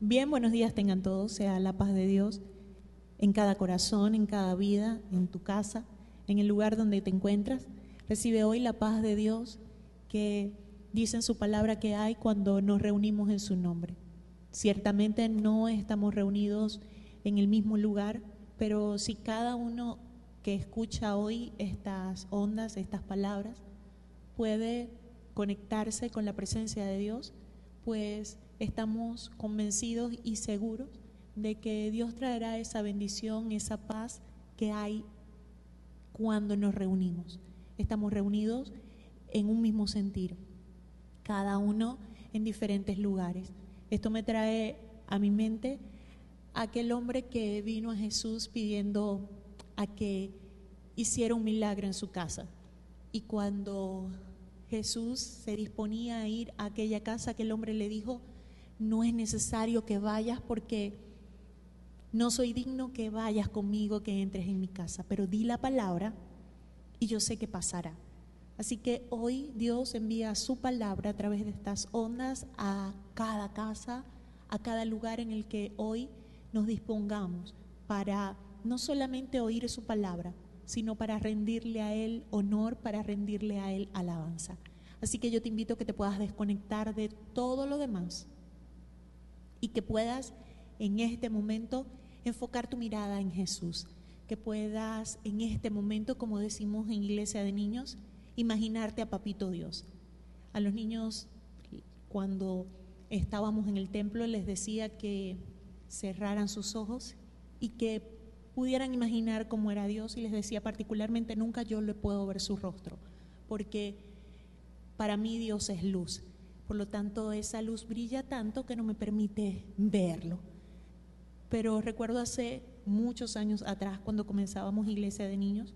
Bien, buenos días tengan todos, sea la paz de Dios en cada corazón, en cada vida, en tu casa, en el lugar donde te encuentras. Recibe hoy la paz de Dios que dice en su palabra que hay cuando nos reunimos en su nombre. Ciertamente no estamos reunidos en el mismo lugar, pero si cada uno que escucha hoy estas ondas, estas palabras, puede conectarse con la presencia de Dios, pues estamos convencidos y seguros de que Dios traerá esa bendición, esa paz que hay cuando nos reunimos. Estamos reunidos en un mismo sentir, cada uno en diferentes lugares. Esto me trae a mi mente aquel hombre que vino a Jesús pidiendo a que hiciera un milagro en su casa. Y cuando Jesús se disponía a ir a aquella casa, aquel hombre le dijo, no es necesario que vayas porque no soy digno que vayas conmigo, que entres en mi casa, pero di la palabra y yo sé que pasará. Así que hoy Dios envía su palabra a través de estas ondas a cada casa, a cada lugar en el que hoy nos dispongamos para no solamente oír su palabra, sino para rendirle a Él honor, para rendirle a Él alabanza. Así que yo te invito a que te puedas desconectar de todo lo demás y que puedas en este momento enfocar tu mirada en Jesús, que puedas en este momento, como decimos en iglesia de niños, imaginarte a Papito Dios. A los niños cuando estábamos en el templo les decía que cerraran sus ojos y que pudieran imaginar cómo era Dios y les decía particularmente nunca yo le puedo ver su rostro, porque para mí Dios es luz. Por lo tanto, esa luz brilla tanto que no me permite verlo. Pero recuerdo hace muchos años atrás, cuando comenzábamos iglesia de niños,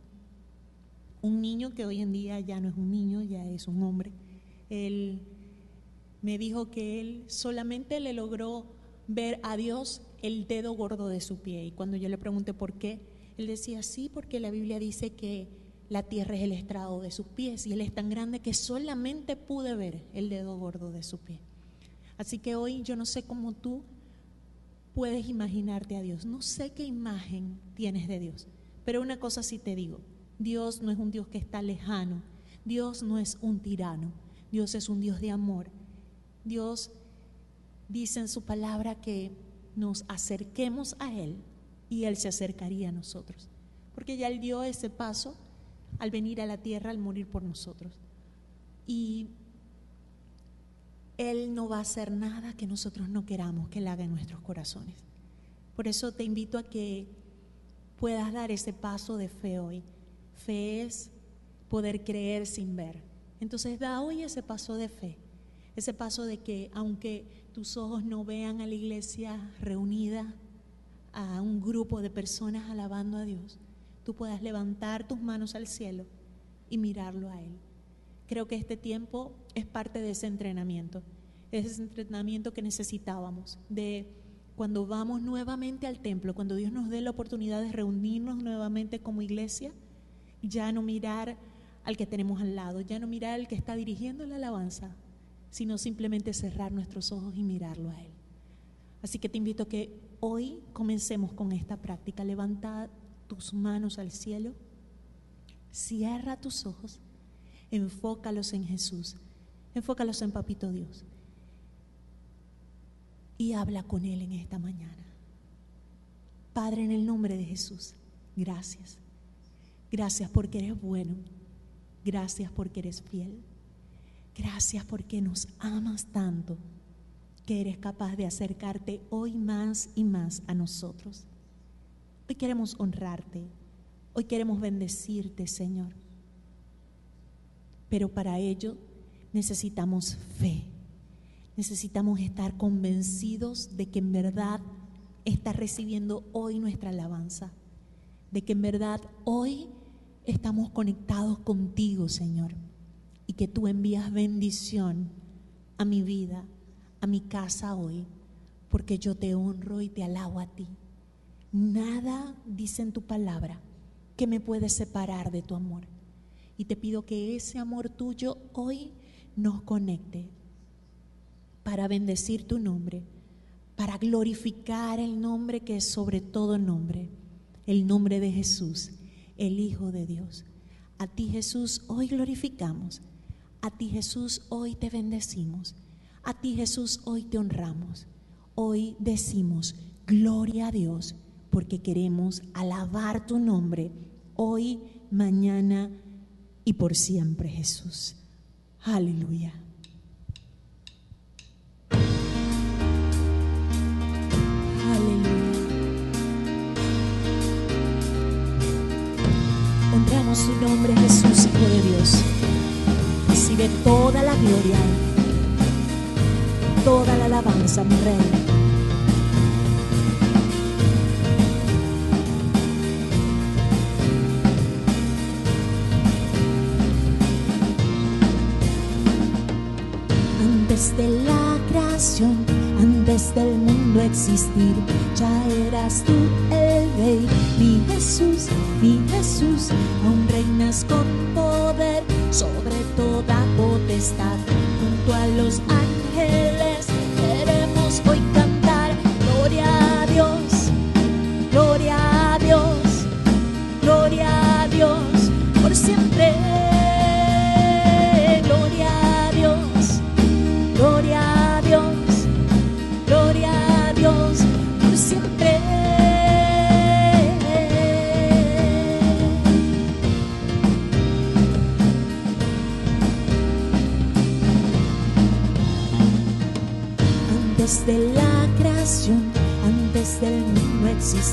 un niño que hoy en día ya no es un niño, ya es un hombre, él me dijo que él solamente le logró ver a Dios el dedo gordo de su pie. Y cuando yo le pregunté por qué, él decía, sí, porque la Biblia dice que la tierra es el estrado de sus pies y él es tan grande que solamente pude ver el dedo gordo de su pie. Así que hoy yo no sé cómo tú puedes imaginarte a Dios, no sé qué imagen tienes de Dios, pero una cosa sí te digo, Dios no es un Dios que está lejano, Dios no es un tirano, Dios es un Dios de amor. Dios dice en su palabra que nos acerquemos a Él y Él se acercaría a nosotros, porque ya Él dio ese paso al venir a la tierra, al morir por nosotros. Y Él no va a hacer nada que nosotros no queramos que Él haga en nuestros corazones. Por eso te invito a que puedas dar ese paso de fe hoy. Fe es poder creer sin ver. Entonces da hoy ese paso de fe, ese paso de que aunque tus ojos no vean a la iglesia reunida, a un grupo de personas alabando a Dios, tú puedas levantar tus manos al cielo y mirarlo a Él. Creo que este tiempo es parte de ese entrenamiento, ese entrenamiento que necesitábamos, de cuando vamos nuevamente al templo, cuando Dios nos dé la oportunidad de reunirnos nuevamente como iglesia, ya no mirar al que tenemos al lado, ya no mirar al que está dirigiendo la alabanza, sino simplemente cerrar nuestros ojos y mirarlo a Él. Así que te invito a que hoy comencemos con esta práctica. Levanta tus manos al cielo, cierra tus ojos, enfócalos en Jesús, enfócalos en Papito Dios y habla con Él en esta mañana. Padre, en el nombre de Jesús, gracias. Gracias porque eres bueno. Gracias porque eres fiel. Gracias porque nos amas tanto que eres capaz de acercarte hoy más y más a nosotros. Hoy queremos honrarte, hoy queremos bendecirte, Señor. Pero para ello necesitamos fe, necesitamos estar convencidos de que en verdad estás recibiendo hoy nuestra alabanza, de que en verdad hoy estamos conectados contigo, Señor, y que tú envías bendición a mi vida, a mi casa hoy, porque yo te honro y te alabo a ti. Nada dice en tu palabra que me puede separar de tu amor. Y te pido que ese amor tuyo hoy nos conecte para bendecir tu nombre, para glorificar el nombre que es sobre todo nombre, el nombre de Jesús, el Hijo de Dios. A ti Jesús hoy glorificamos, a ti Jesús hoy te bendecimos, a ti Jesús hoy te honramos, hoy decimos gloria a Dios porque queremos alabar tu nombre hoy, mañana y por siempre Jesús. Aleluya. Honramos su nombre, Jesús, Hijo de Dios. Recibe toda la gloria, toda la alabanza, mi Rey. Antes de la creación, antes del mundo existir, ya eras tú el rey, mi Jesús, mi Jesús, aún reinas con poder sobre toda potestad, junto a los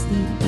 existir,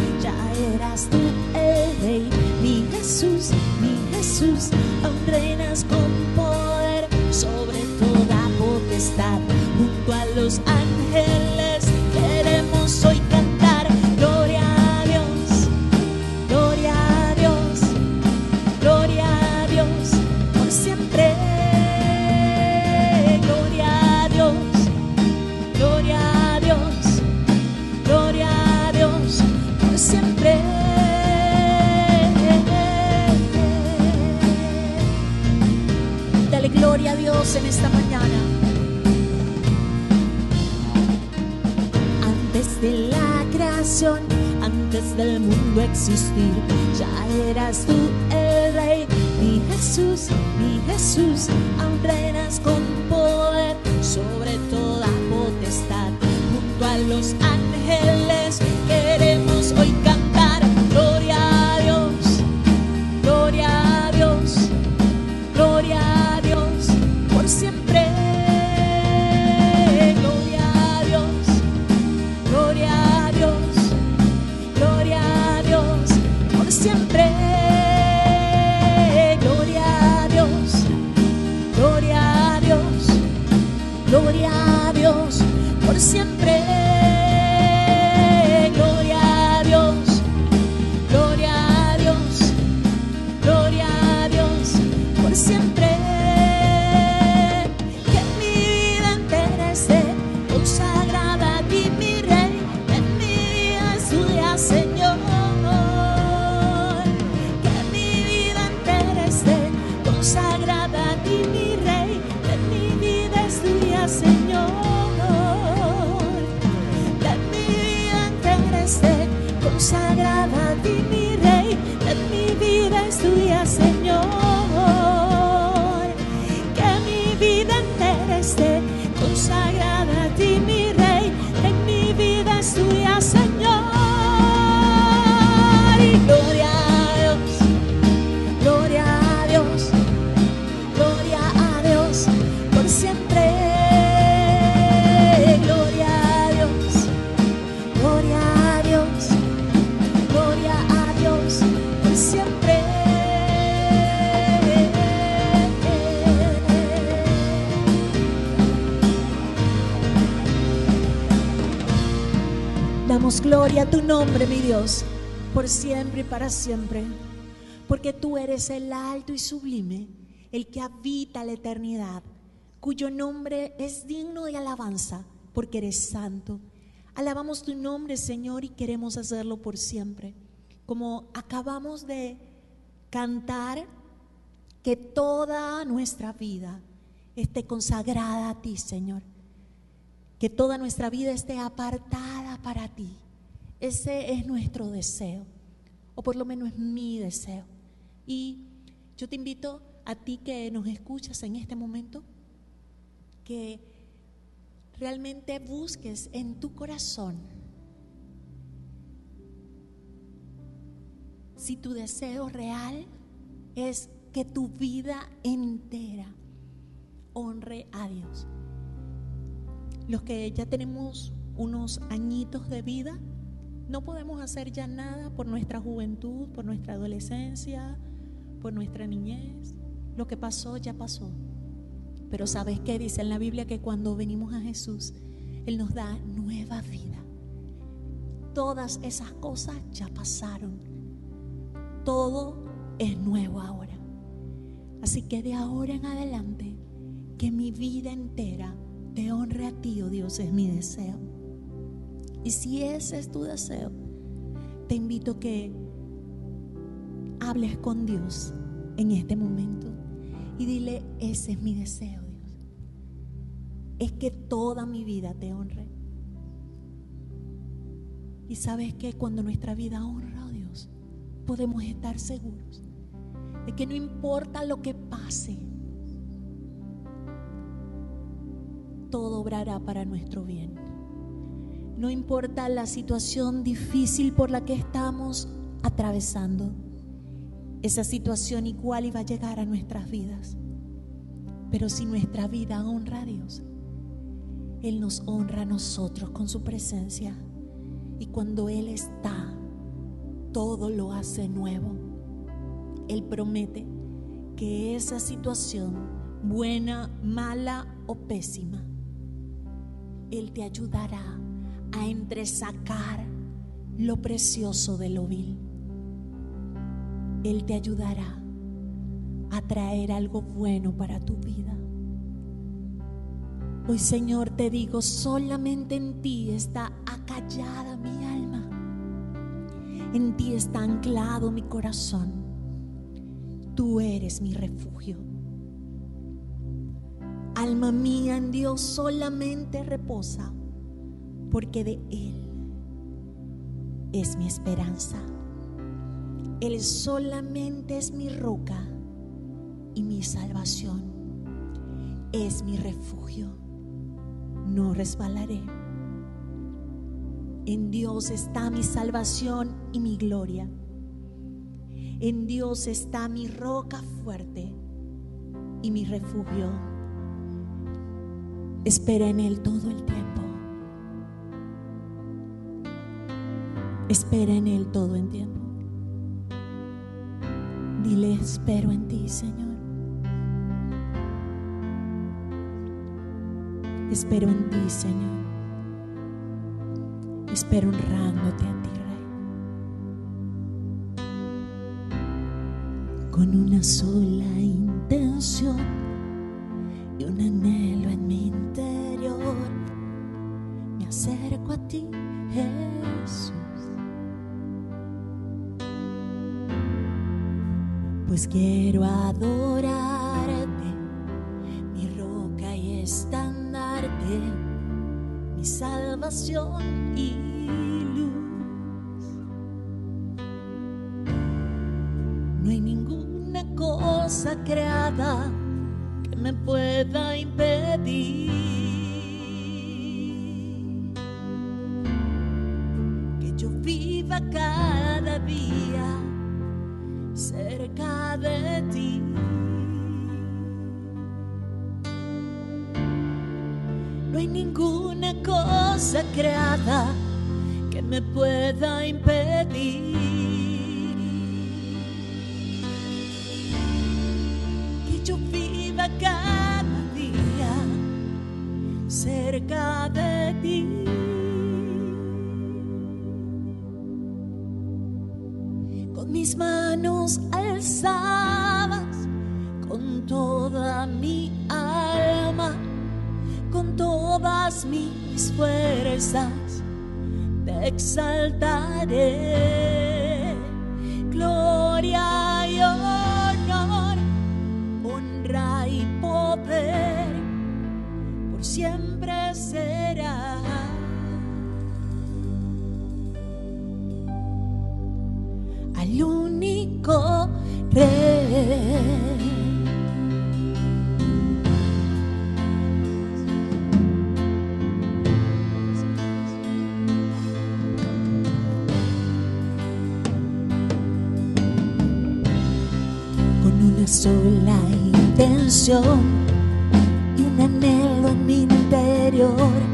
consagrada a ti, Gloria a tu nombre, mi Dios, por siempre y para siempre, porque tú eres el alto y sublime, el que habita la eternidad, cuyo nombre es digno de alabanza, porque eres santo. Alabamos tu nombre, Señor, y queremos hacerlo por siempre. Como acabamos de cantar, que toda nuestra vida esté consagrada a ti, Señor. Que toda nuestra vida esté apartada para ti. Ese es nuestro deseo, o por lo menos es mi deseo. Y yo te invito a ti que nos escuchas en este momento, que realmente busques en tu corazón si tu deseo real es que tu vida entera honre a Dios. Los que ya tenemos unos añitos de vida, no podemos hacer ya nada por nuestra juventud, por nuestra adolescencia, por nuestra niñez. Lo que pasó ya pasó. Pero ¿sabes qué? Dice en la Biblia que cuando venimos a Jesús, Él nos da nueva vida. Todas esas cosas ya pasaron. Todo es nuevo ahora. Así que de ahora en adelante, que mi vida entera te honre a ti, oh Dios, es mi deseo. Y si ese es tu deseo, te invito que hables con Dios en este momento y dile, ese es mi deseo, Dios. Es que toda mi vida te honre. Y sabes que cuando nuestra vida honra a Dios, podemos estar seguros de que no importa lo que pase, todo obrará para nuestro bien. No importa la situación difícil por la que estamos atravesando, esa situación igual iba a llegar a nuestras vidas. Pero si nuestra vida honra a Dios, Él nos honra a nosotros con su presencia. Y cuando Él está, todo lo hace nuevo. Él promete que esa situación, buena, mala o pésima, Él te ayudará a entresacar lo precioso de lo vil. Él te ayudará a traer algo bueno para tu vida. Hoy Señor te digo, solamente en ti está acallada mi alma. En ti está anclado mi corazón. Tú eres mi refugio. Alma mía en Dios solamente reposa, porque de Él es mi esperanza. Él solamente es mi roca y mi salvación. Es mi refugio. No resbalaré. En Dios está mi salvación y mi gloria. En Dios está mi roca fuerte y mi refugio. Espera en Él todo el tiempo. Espera en Él todo el tiempo. Dile, espero en ti, Señor. Espero en ti, Señor. Espero honrándote a ti, Rey. Con una sola intención y un anhelo Pues quiero adorarte, mi roca y estandarte, mi salvación y luz. No hay ninguna cosa creada que me pueda que me pueda impedir que yo viva cada día cerca de ti. con mis manos alzadas, con toda mi alma, con todas mis fuerzas, exaltaré. Gloria y honor, honra y poder, por siempre será. Al único rey. sola intención y un anhelo en mi interior.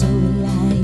Dù lại.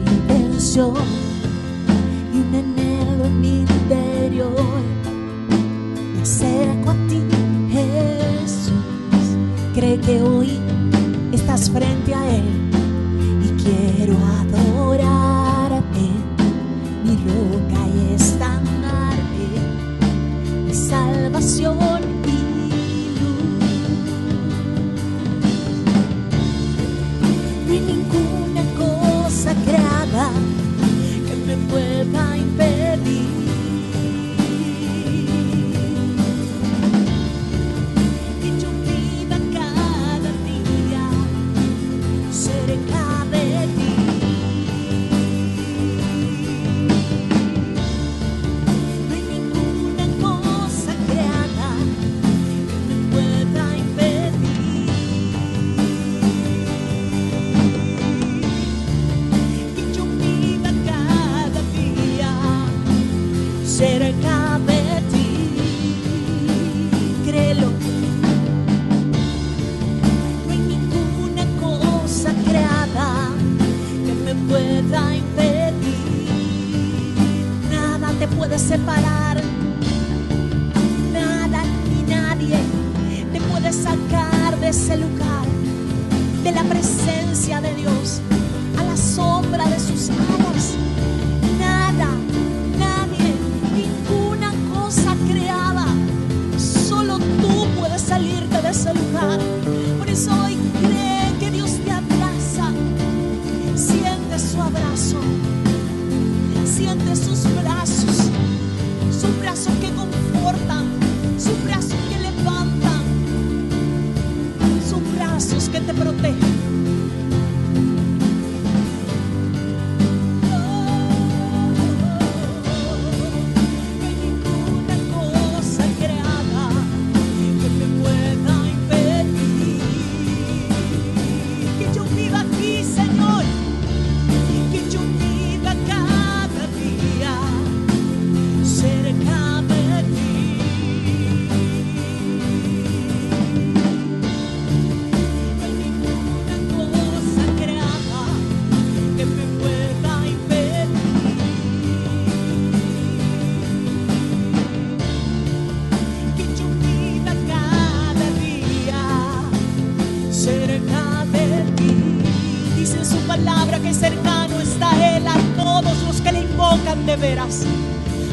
Cercano está Él a todos los que le invocan de veras.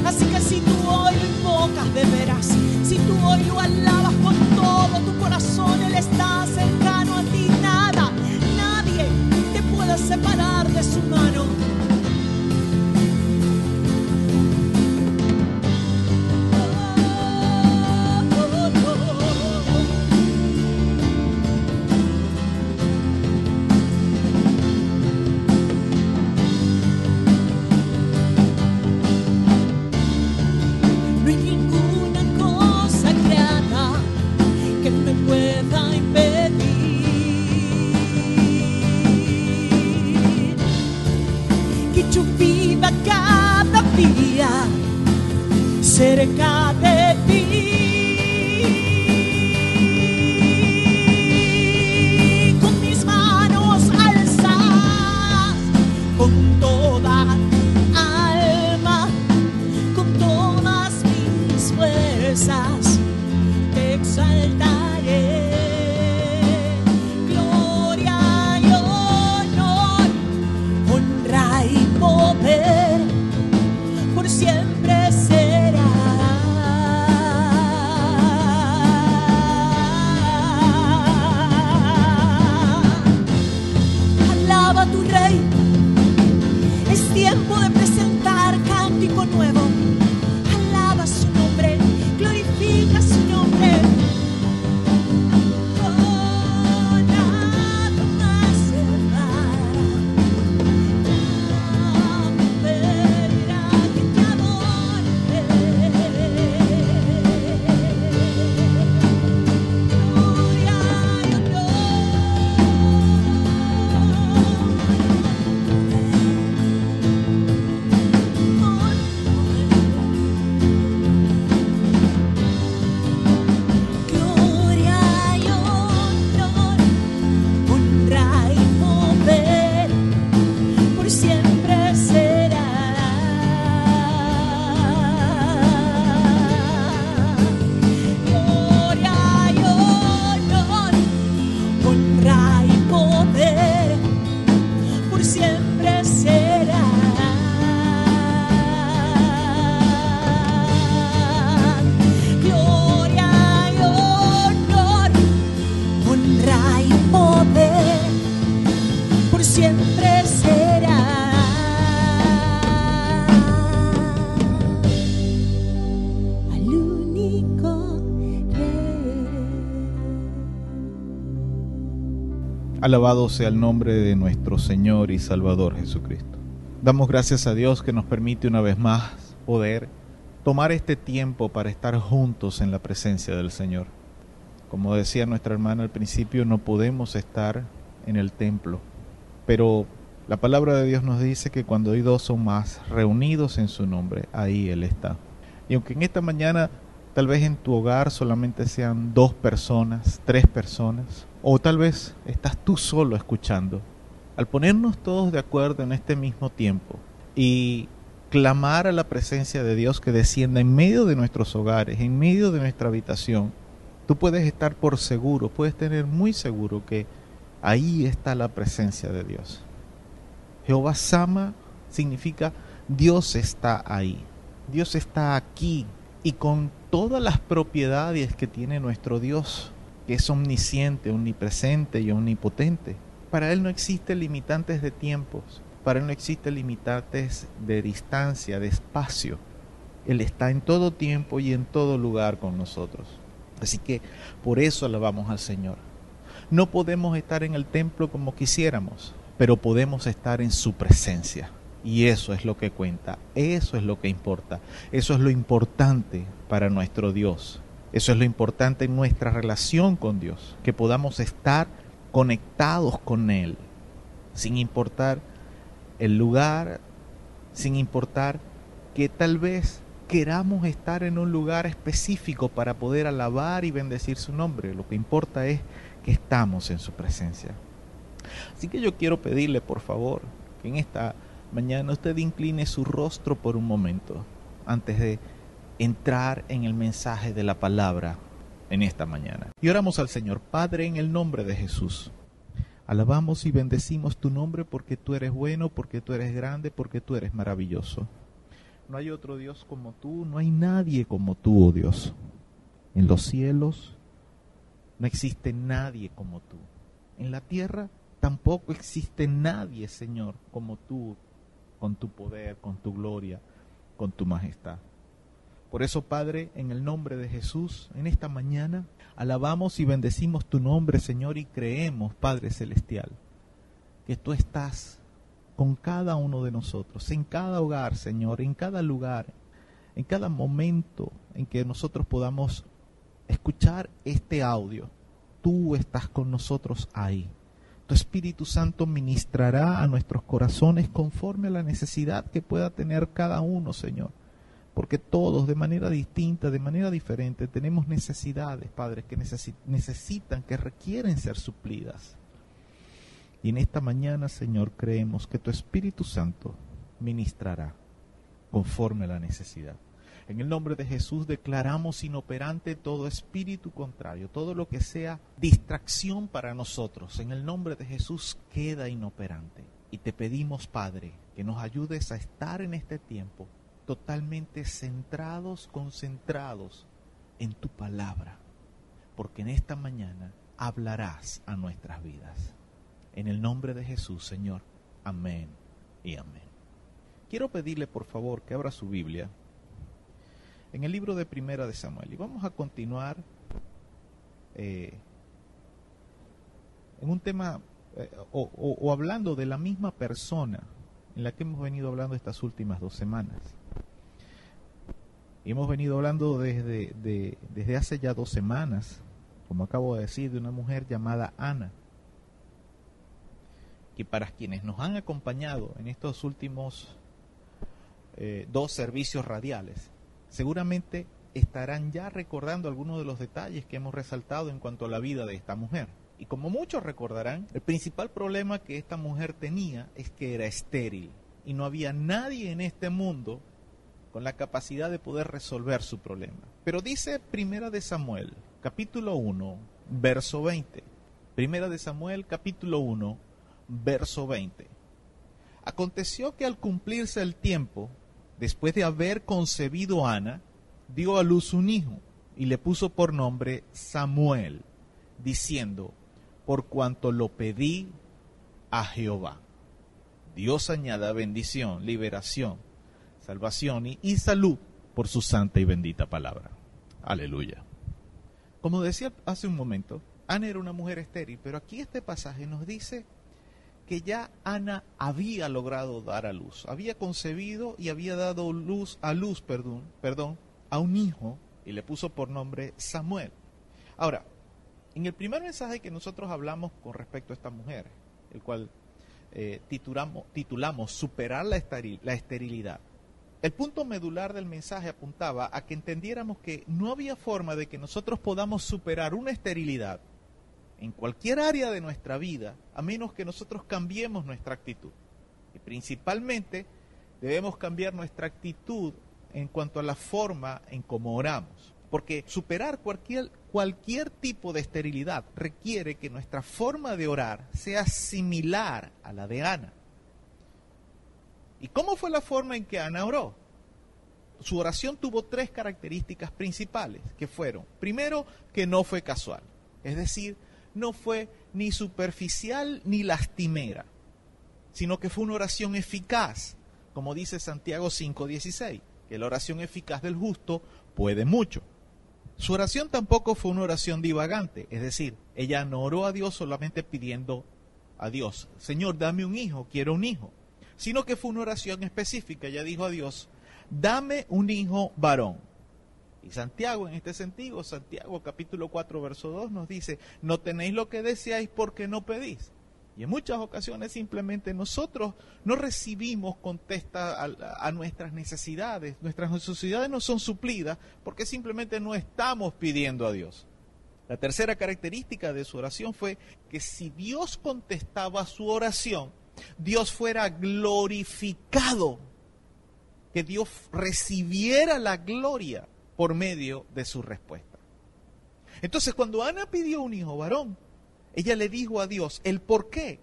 Así que si tú hoy lo invocas de veras, si tú hoy lo alabas con todo tu corazón, Él está cercano a ti. Nada, nadie te puede separar de su mano. Alabado sea el nombre de nuestro Señor y Salvador Jesucristo. Damos gracias a Dios que nos permite una vez más poder tomar este tiempo para estar juntos en la presencia del Señor. Como decía nuestra hermana al principio, no podemos estar en el templo, pero la palabra de Dios nos dice que cuando hay dos o más reunidos en su nombre, ahí Él está. Y aunque en esta mañana tal vez en tu hogar solamente sean dos personas, tres personas, o tal vez estás tú solo escuchando, al ponernos todos de acuerdo en este mismo tiempo y clamar a la presencia de Dios que descienda en medio de nuestros hogares, en medio de nuestra habitación, tú puedes estar por seguro, puedes tener muy seguro que ahí está la presencia de Dios. Jehová Sama significa Dios está ahí, Dios está aquí y con todas las propiedades que tiene nuestro Dios, que es omnisciente, omnipresente y omnipotente. Para Él no existen limitantes de tiempos, para Él no existen limitantes de distancia, de espacio. Él está en todo tiempo y en todo lugar con nosotros. Así que por eso alabamos al Señor. No podemos estar en el templo como quisiéramos, pero podemos estar en su presencia. Y eso es lo que cuenta, eso es lo que importa, eso es lo importante para nuestro Dios. Eso es lo importante en nuestra relación con Dios, que podamos estar conectados con Él, sin importar el lugar, sin importar que tal vez queramos estar en un lugar específico para poder alabar y bendecir su nombre. Lo que importa es que estamos en su presencia. Así que yo quiero pedirle, por favor, que en esta mañana usted incline su rostro por un momento antes de entrar en el mensaje de la palabra en esta mañana. Y oramos al Señor, Padre, en el nombre de Jesús. Alabamos y bendecimos tu nombre porque tú eres bueno, porque tú eres grande, porque tú eres maravilloso. No hay otro Dios como tú, no hay nadie como tú, oh Dios. En los cielos no existe nadie como tú. En la tierra tampoco existe nadie, Señor, como tú, con tu poder, con tu gloria, con tu majestad. Por eso, Padre, en el nombre de Jesús, en esta mañana, alabamos y bendecimos tu nombre, Señor, y creemos, Padre Celestial, que tú estás con cada uno de nosotros, en cada hogar, Señor, en cada lugar, en cada momento en que nosotros podamos escuchar este audio. Tú estás con nosotros ahí. Tu Espíritu Santo ministrará a nuestros corazones conforme a la necesidad que pueda tener cada uno, Señor porque todos de manera distinta, de manera diferente, tenemos necesidades, Padre, que necesitan, que requieren ser suplidas. Y en esta mañana, Señor, creemos que tu Espíritu Santo ministrará conforme a la necesidad. En el nombre de Jesús declaramos inoperante todo espíritu contrario, todo lo que sea distracción para nosotros. En el nombre de Jesús queda inoperante. Y te pedimos, Padre, que nos ayudes a estar en este tiempo totalmente centrados, concentrados en tu palabra, porque en esta mañana hablarás a nuestras vidas. En el nombre de Jesús, Señor. Amén y amén. Quiero pedirle por favor que abra su Biblia en el libro de Primera de Samuel y vamos a continuar eh, en un tema eh, o hablando de la misma persona en la que hemos venido hablando estas últimas dos semanas. Y hemos venido hablando desde, desde hace ya dos semanas, como acabo de decir, de una mujer llamada Ana, que para quienes nos han acompañado en estos últimos eh, dos servicios radiales, seguramente estarán ya recordando algunos de los detalles que hemos resaltado en cuanto a la vida de esta mujer. Y como muchos recordarán, el principal problema que esta mujer tenía es que era estéril y no había nadie en este mundo con la capacidad de poder resolver su problema. Pero dice Primera de Samuel, capítulo 1, verso 20. Primera de Samuel, capítulo 1, verso 20. Aconteció que al cumplirse el tiempo, después de haber concebido Ana, dio a luz un hijo y le puso por nombre Samuel, diciendo, por cuanto lo pedí a Jehová. Dios añada bendición, liberación salvación y, salud por su santa y bendita palabra. Aleluya. Como decía hace un momento, Ana era una mujer estéril, pero aquí este pasaje nos dice que ya Ana había logrado dar a luz, había concebido y había dado luz a luz, perdón, perdón, a un hijo y le puso por nombre Samuel. Ahora, en el primer mensaje que nosotros hablamos con respecto a esta mujer, el cual eh, titulamos, Superar la esterilidad, el punto medular del mensaje apuntaba a que entendiéramos que no había forma de que nosotros podamos superar una esterilidad en cualquier área de nuestra vida a menos que nosotros cambiemos nuestra actitud. Y principalmente debemos cambiar nuestra actitud en cuanto a la forma en cómo oramos. Porque superar cualquier, cualquier tipo de esterilidad requiere que nuestra forma de orar sea similar a la de Ana. ¿Y cómo fue la forma en que Ana oró? Su oración tuvo tres características principales, que fueron, primero, que no fue casual, es decir, no fue ni superficial ni lastimera, sino que fue una oración eficaz, como dice Santiago 5:16, que la oración eficaz del justo puede mucho. Su oración tampoco fue una oración divagante, es decir, ella no oró a Dios solamente pidiendo a Dios, Señor, dame un hijo, quiero un hijo sino que fue una oración específica. Ella dijo a Dios, dame un hijo varón. Y Santiago, en este sentido, Santiago capítulo 4, verso 2 nos dice, no tenéis lo que deseáis porque no pedís. Y en muchas ocasiones simplemente nosotros no recibimos contesta a, a, nuestras necesidades. Nuestras necesidades no son suplidas porque simplemente no estamos pidiendo a Dios. La tercera característica de su oración fue que si Dios contestaba su oración, Dios fuera glorificado, que Dios recibiera la gloria por medio de su respuesta. Entonces, cuando Ana pidió un hijo varón, ella le dijo a Dios el por qué.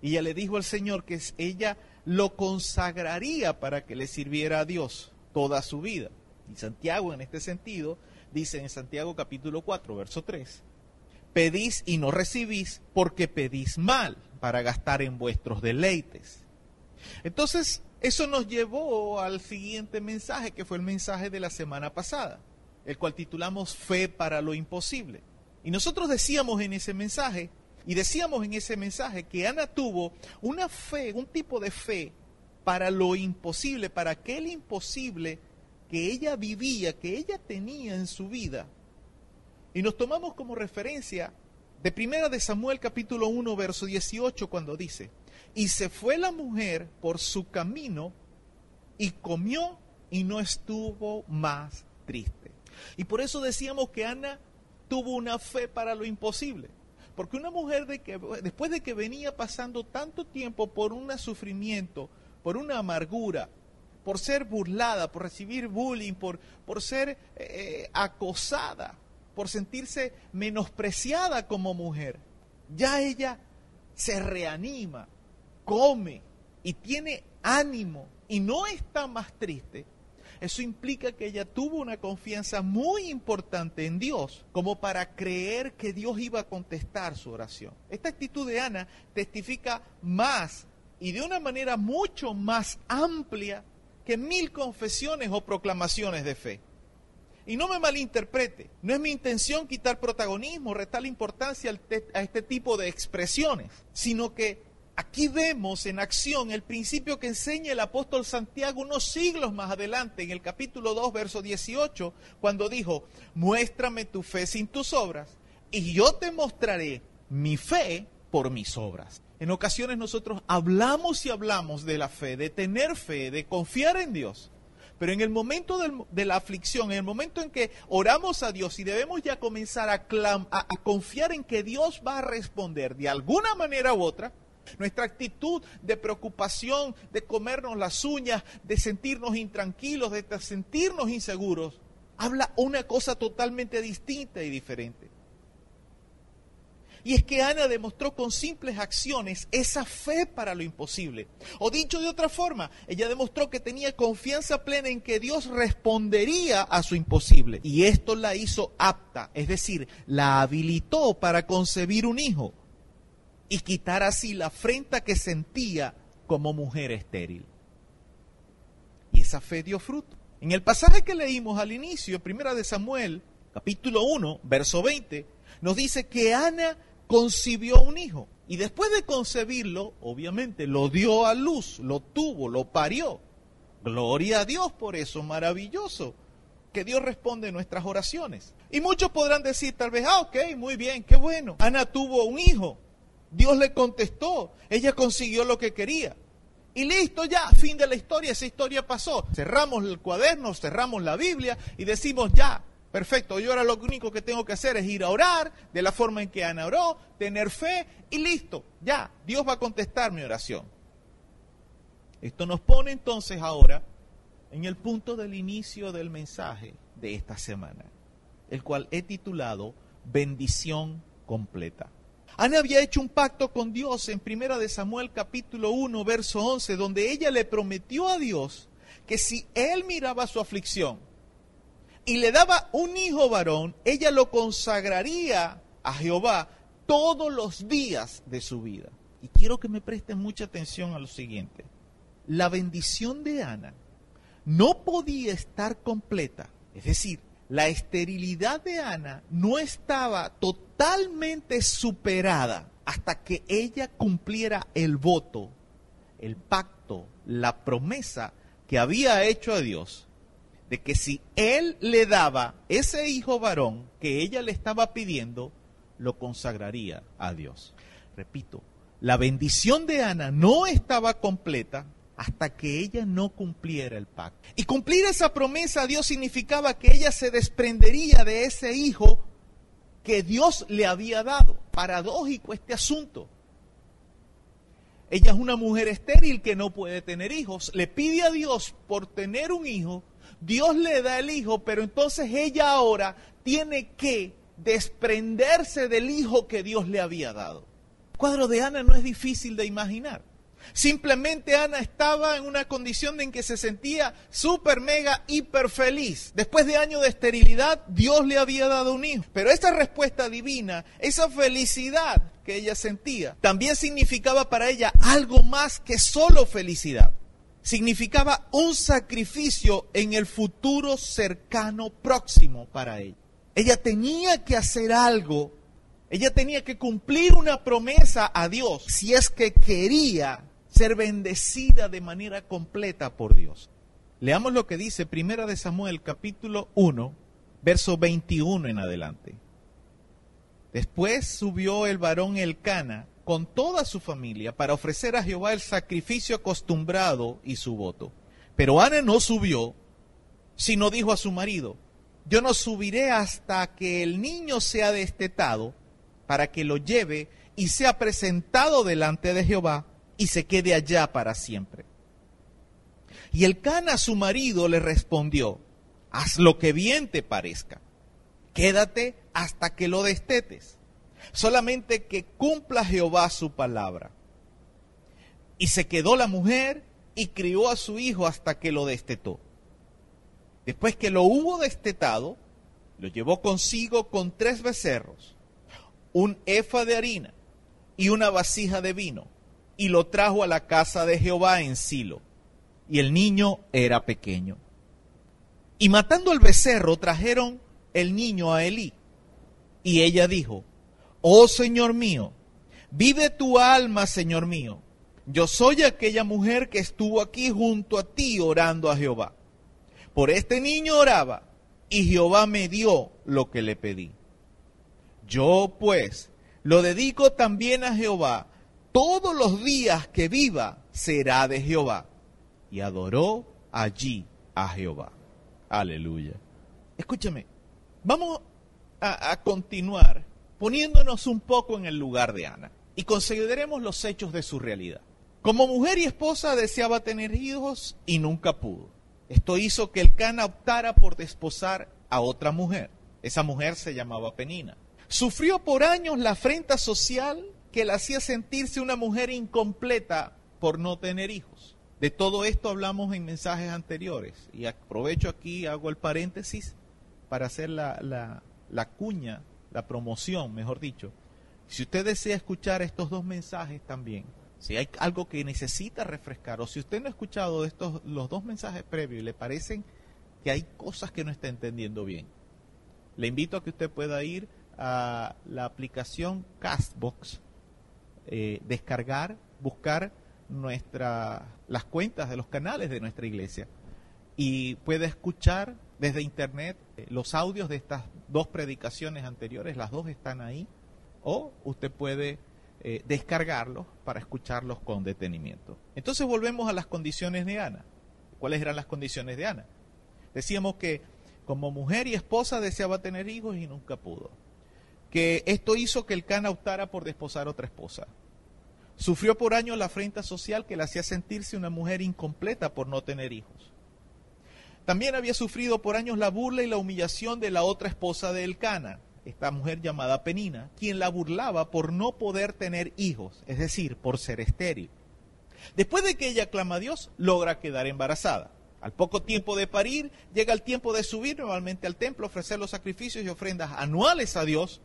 Y ella le dijo al Señor que ella lo consagraría para que le sirviera a Dios toda su vida. Y Santiago en este sentido dice en Santiago capítulo 4, verso 3, pedís y no recibís porque pedís mal para gastar en vuestros deleites. Entonces, eso nos llevó al siguiente mensaje, que fue el mensaje de la semana pasada, el cual titulamos Fe para lo imposible. Y nosotros decíamos en ese mensaje, y decíamos en ese mensaje que Ana tuvo una fe, un tipo de fe para lo imposible, para aquel imposible que ella vivía, que ella tenía en su vida. Y nos tomamos como referencia de Primera de Samuel capítulo 1 verso 18 cuando dice, y se fue la mujer por su camino y comió y no estuvo más triste. Y por eso decíamos que Ana tuvo una fe para lo imposible. Porque una mujer después de que venía pasando tanto tiempo por un sufrimiento, por una amargura, por ser burlada, por recibir bullying, por, por ser eh, acosada, por sentirse menospreciada como mujer, ya ella se reanima, come y tiene ánimo y no está más triste, eso implica que ella tuvo una confianza muy importante en Dios, como para creer que Dios iba a contestar su oración. Esta actitud de Ana testifica más y de una manera mucho más amplia que mil confesiones o proclamaciones de fe. Y no me malinterprete, no es mi intención quitar protagonismo, restar importancia a este tipo de expresiones, sino que Aquí vemos en acción el principio que enseña el apóstol Santiago unos siglos más adelante, en el capítulo 2, verso 18, cuando dijo, muéstrame tu fe sin tus obras, y yo te mostraré mi fe por mis obras. En ocasiones nosotros hablamos y hablamos de la fe, de tener fe, de confiar en Dios. Pero en el momento de la aflicción, en el momento en que oramos a Dios y debemos ya comenzar a, a confiar en que Dios va a responder de alguna manera u otra, nuestra actitud de preocupación, de comernos las uñas, de sentirnos intranquilos, de sentirnos inseguros, habla una cosa totalmente distinta y diferente. Y es que Ana demostró con simples acciones esa fe para lo imposible. O dicho de otra forma, ella demostró que tenía confianza plena en que Dios respondería a su imposible. Y esto la hizo apta, es decir, la habilitó para concebir un hijo y quitar así la afrenta que sentía como mujer estéril. Y esa fe dio fruto. En el pasaje que leímos al inicio, primera de Samuel, capítulo 1, verso 20, nos dice que Ana concibió un hijo. Y después de concebirlo, obviamente, lo dio a luz, lo tuvo, lo parió. Gloria a Dios por eso, maravilloso, que Dios responde nuestras oraciones. Y muchos podrán decir tal vez, ah, ok, muy bien, qué bueno. Ana tuvo un hijo. Dios le contestó, ella consiguió lo que quería. Y listo ya, fin de la historia, esa historia pasó. Cerramos el cuaderno, cerramos la Biblia y decimos ya, perfecto, yo ahora lo único que tengo que hacer es ir a orar de la forma en que Ana oró, tener fe y listo, ya, Dios va a contestar mi oración. Esto nos pone entonces ahora en el punto del inicio del mensaje de esta semana, el cual he titulado Bendición completa. Ana había hecho un pacto con Dios en Primera de Samuel capítulo 1 verso 11, donde ella le prometió a Dios que si él miraba su aflicción y le daba un hijo varón, ella lo consagraría a Jehová todos los días de su vida. Y quiero que me presten mucha atención a lo siguiente. La bendición de Ana no podía estar completa, es decir, la esterilidad de Ana no estaba totalmente superada hasta que ella cumpliera el voto, el pacto, la promesa que había hecho a Dios de que si él le daba ese hijo varón que ella le estaba pidiendo, lo consagraría a Dios. Repito, la bendición de Ana no estaba completa hasta que ella no cumpliera el pacto. Y cumplir esa promesa a Dios significaba que ella se desprendería de ese hijo que Dios le había dado. Paradójico este asunto. Ella es una mujer estéril que no puede tener hijos. Le pide a Dios por tener un hijo. Dios le da el hijo, pero entonces ella ahora tiene que desprenderse del hijo que Dios le había dado. El cuadro de Ana no es difícil de imaginar. Simplemente Ana estaba en una condición en que se sentía súper, mega, hiper feliz. Después de años de esterilidad, Dios le había dado un hijo. Pero esa respuesta divina, esa felicidad que ella sentía, también significaba para ella algo más que solo felicidad. Significaba un sacrificio en el futuro cercano próximo para ella. Ella tenía que hacer algo, ella tenía que cumplir una promesa a Dios si es que quería ser bendecida de manera completa por Dios. Leamos lo que dice Primera de Samuel capítulo 1, verso 21 en adelante. Después subió el varón Elcana con toda su familia para ofrecer a Jehová el sacrificio acostumbrado y su voto. Pero Ana no subió, sino dijo a su marido, yo no subiré hasta que el niño sea destetado, para que lo lleve y sea presentado delante de Jehová y se quede allá para siempre. Y el Cana, su marido, le respondió, haz lo que bien te parezca, quédate hasta que lo destetes, solamente que cumpla Jehová su palabra. Y se quedó la mujer y crió a su hijo hasta que lo destetó. Después que lo hubo destetado, lo llevó consigo con tres becerros, un efa de harina y una vasija de vino y lo trajo a la casa de Jehová en Silo. Y el niño era pequeño. Y matando el becerro trajeron el niño a Elí. Y ella dijo, Oh Señor mío, vive tu alma, Señor mío. Yo soy aquella mujer que estuvo aquí junto a ti orando a Jehová. Por este niño oraba y Jehová me dio lo que le pedí. Yo pues lo dedico también a Jehová todos los días que viva será de Jehová. Y adoró allí a Jehová. Aleluya. Escúchame, vamos a, continuar poniéndonos un poco en el lugar de Ana y consideremos los hechos de su realidad. Como mujer y esposa deseaba tener hijos y nunca pudo. Esto hizo que el Cana optara por desposar a otra mujer. Esa mujer se llamaba Penina. Sufrió por años la afrenta social que la hacía sentirse una mujer incompleta por no tener hijos. De todo esto hablamos en mensajes anteriores y aprovecho aquí, hago el paréntesis para hacer la, la cuña, la promoción, mejor dicho. Si usted desea escuchar estos dos mensajes también, si hay algo que necesita refrescar o si usted no ha escuchado estos los dos mensajes previos y le parecen que hay cosas que no está entendiendo bien, le invito a que usted pueda ir a la aplicación Castbox eh, descargar, buscar nuestra, las cuentas de los canales de nuestra iglesia y puede escuchar desde internet eh, los audios de estas dos predicaciones anteriores, las dos están ahí, o usted puede eh, descargarlos para escucharlos con detenimiento. Entonces volvemos a las condiciones de Ana. ¿Cuáles eran las condiciones de Ana? Decíamos que como mujer y esposa deseaba tener hijos y nunca pudo que esto hizo que el Cana optara por desposar otra esposa. Sufrió por años la afrenta social que le hacía sentirse una mujer incompleta por no tener hijos. También había sufrido por años la burla y la humillación de la otra esposa de Elcana, esta mujer llamada Penina, quien la burlaba por no poder tener hijos, es decir, por ser estéril. Después de que ella clama a Dios, logra quedar embarazada. Al poco tiempo de parir, llega el tiempo de subir nuevamente al templo, ofrecer los sacrificios y ofrendas anuales a Dios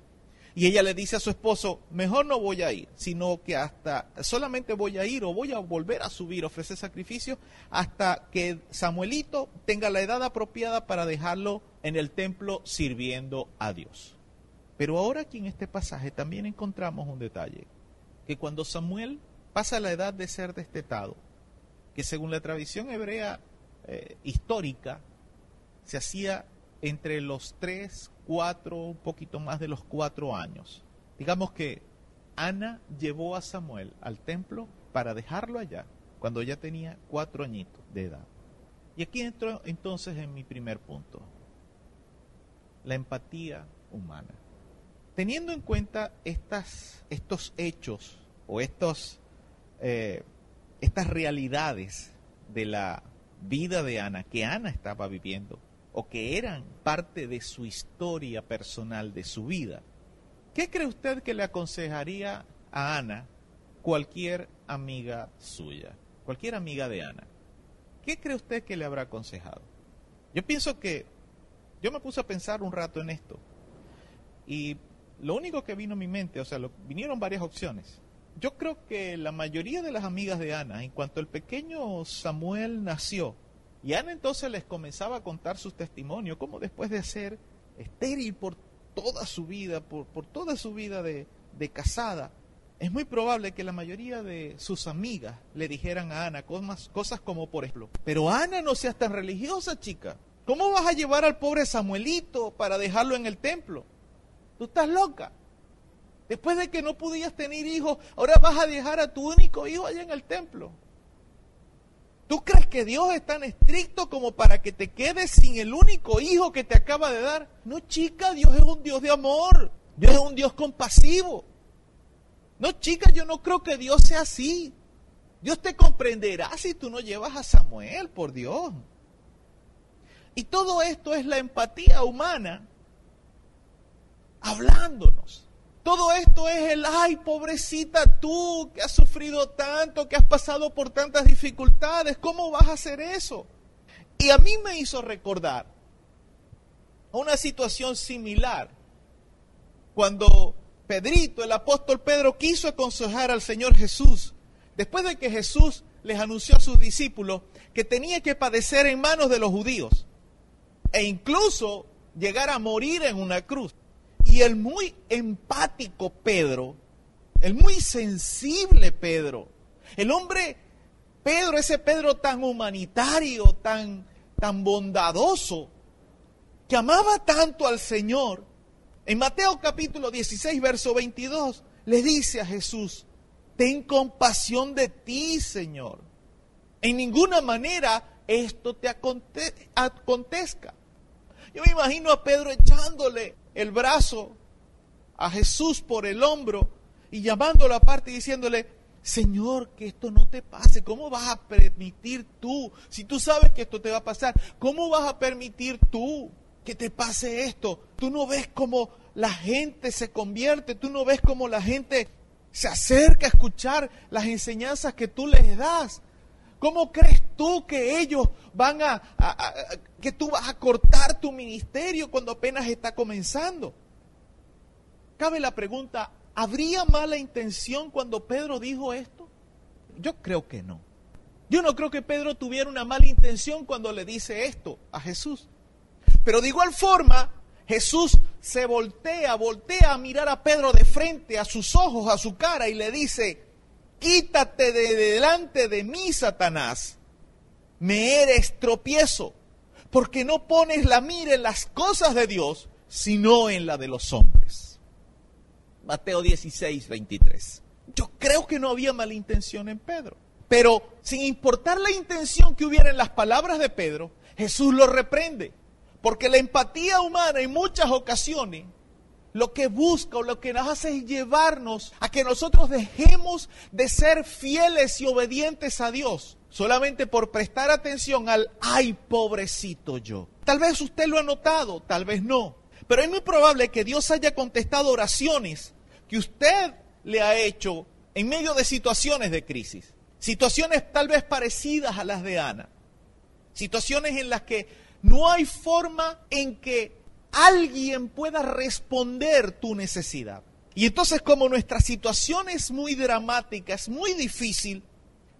y ella le dice a su esposo, mejor no voy a ir, sino que hasta solamente voy a ir o voy a volver a subir, ofrecer sacrificio, hasta que Samuelito tenga la edad apropiada para dejarlo en el templo sirviendo a Dios. Pero ahora aquí en este pasaje también encontramos un detalle, que cuando Samuel pasa la edad de ser destetado, que según la tradición hebrea eh, histórica, se hacía entre los tres, cuatro, un poquito más de los cuatro años. Digamos que Ana llevó a Samuel al templo para dejarlo allá cuando ya tenía cuatro añitos de edad. Y aquí entro entonces en mi primer punto, la empatía humana. Teniendo en cuenta estas, estos hechos o estos, eh, estas realidades de la vida de Ana, que Ana estaba viviendo, o que eran parte de su historia personal, de su vida, ¿qué cree usted que le aconsejaría a Ana cualquier amiga suya, cualquier amiga de Ana? ¿Qué cree usted que le habrá aconsejado? Yo pienso que, yo me puse a pensar un rato en esto y lo único que vino a mi mente, o sea, vinieron varias opciones. Yo creo que la mayoría de las amigas de Ana, en cuanto el pequeño Samuel nació, y Ana entonces les comenzaba a contar sus testimonios, como después de ser estéril por toda su vida, por, por toda su vida de, de casada, es muy probable que la mayoría de sus amigas le dijeran a Ana cosas, como por ejemplo, pero Ana no seas tan religiosa, chica. ¿Cómo vas a llevar al pobre Samuelito para dejarlo en el templo? Tú estás loca. Después de que no podías tener hijos, ahora vas a dejar a tu único hijo allá en el templo. ¿Tú crees que Dios es tan estricto como para que te quedes sin el único hijo que te acaba de dar? No, chica, Dios es un Dios de amor. Dios es un Dios compasivo. No, chica, yo no creo que Dios sea así. Dios te comprenderá si tú no llevas a Samuel, por Dios. Y todo esto es la empatía humana hablándonos. Todo esto es el, ay, pobrecita tú, que has sufrido tanto, que has pasado por tantas dificultades, ¿cómo vas a hacer eso? Y a mí me hizo recordar una situación similar cuando Pedrito, el apóstol Pedro, quiso aconsejar al Señor Jesús, después de que Jesús les anunció a sus discípulos que tenía que padecer en manos de los judíos e incluso llegar a morir en una cruz. Y el muy empático Pedro, el muy sensible Pedro, el hombre Pedro, ese Pedro tan humanitario, tan, tan bondadoso, que amaba tanto al Señor, en Mateo capítulo 16, verso 22, le dice a Jesús, ten compasión de ti, Señor. En ninguna manera esto te acontezca. Yo me imagino a Pedro echándole el brazo a Jesús por el hombro y llamándolo aparte y diciéndole, Señor, que esto no te pase. ¿Cómo vas a permitir tú? Si tú sabes que esto te va a pasar, ¿cómo vas a permitir tú que te pase esto? Tú no ves cómo la gente se convierte, tú no ves cómo la gente se acerca a escuchar las enseñanzas que tú les das. ¿Cómo crees tú que ellos van a, que tú vas a cortar tu ministerio cuando apenas está comenzando? Cabe la pregunta, ¿habría mala intención cuando Pedro dijo esto? Yo creo que no. Yo no creo que Pedro tuviera una mala intención cuando le dice esto a Jesús. Pero de igual forma, Jesús se voltea, voltea a mirar a Pedro de frente, a sus ojos, a su cara y le dice, quítate de delante de mí, Satanás. Me eres tropiezo, porque no pones la mira en las cosas de Dios, sino en la de los hombres. Mateo 16, 23. Yo creo que no había mala intención en Pedro. Pero sin importar la intención que hubiera en las palabras de Pedro, Jesús lo reprende. Porque la empatía humana en muchas ocasiones lo que busca o lo que nos hace es llevarnos a que nosotros dejemos de ser fieles y obedientes a Dios solamente por prestar atención al ay pobrecito yo. Tal vez usted lo ha notado, tal vez no, pero es muy probable que Dios haya contestado oraciones que usted le ha hecho en medio de situaciones de crisis, situaciones tal vez parecidas a las de Ana, situaciones en las que no hay forma en que alguien pueda responder tu necesidad. Y entonces como nuestra situación es muy dramática, es muy difícil,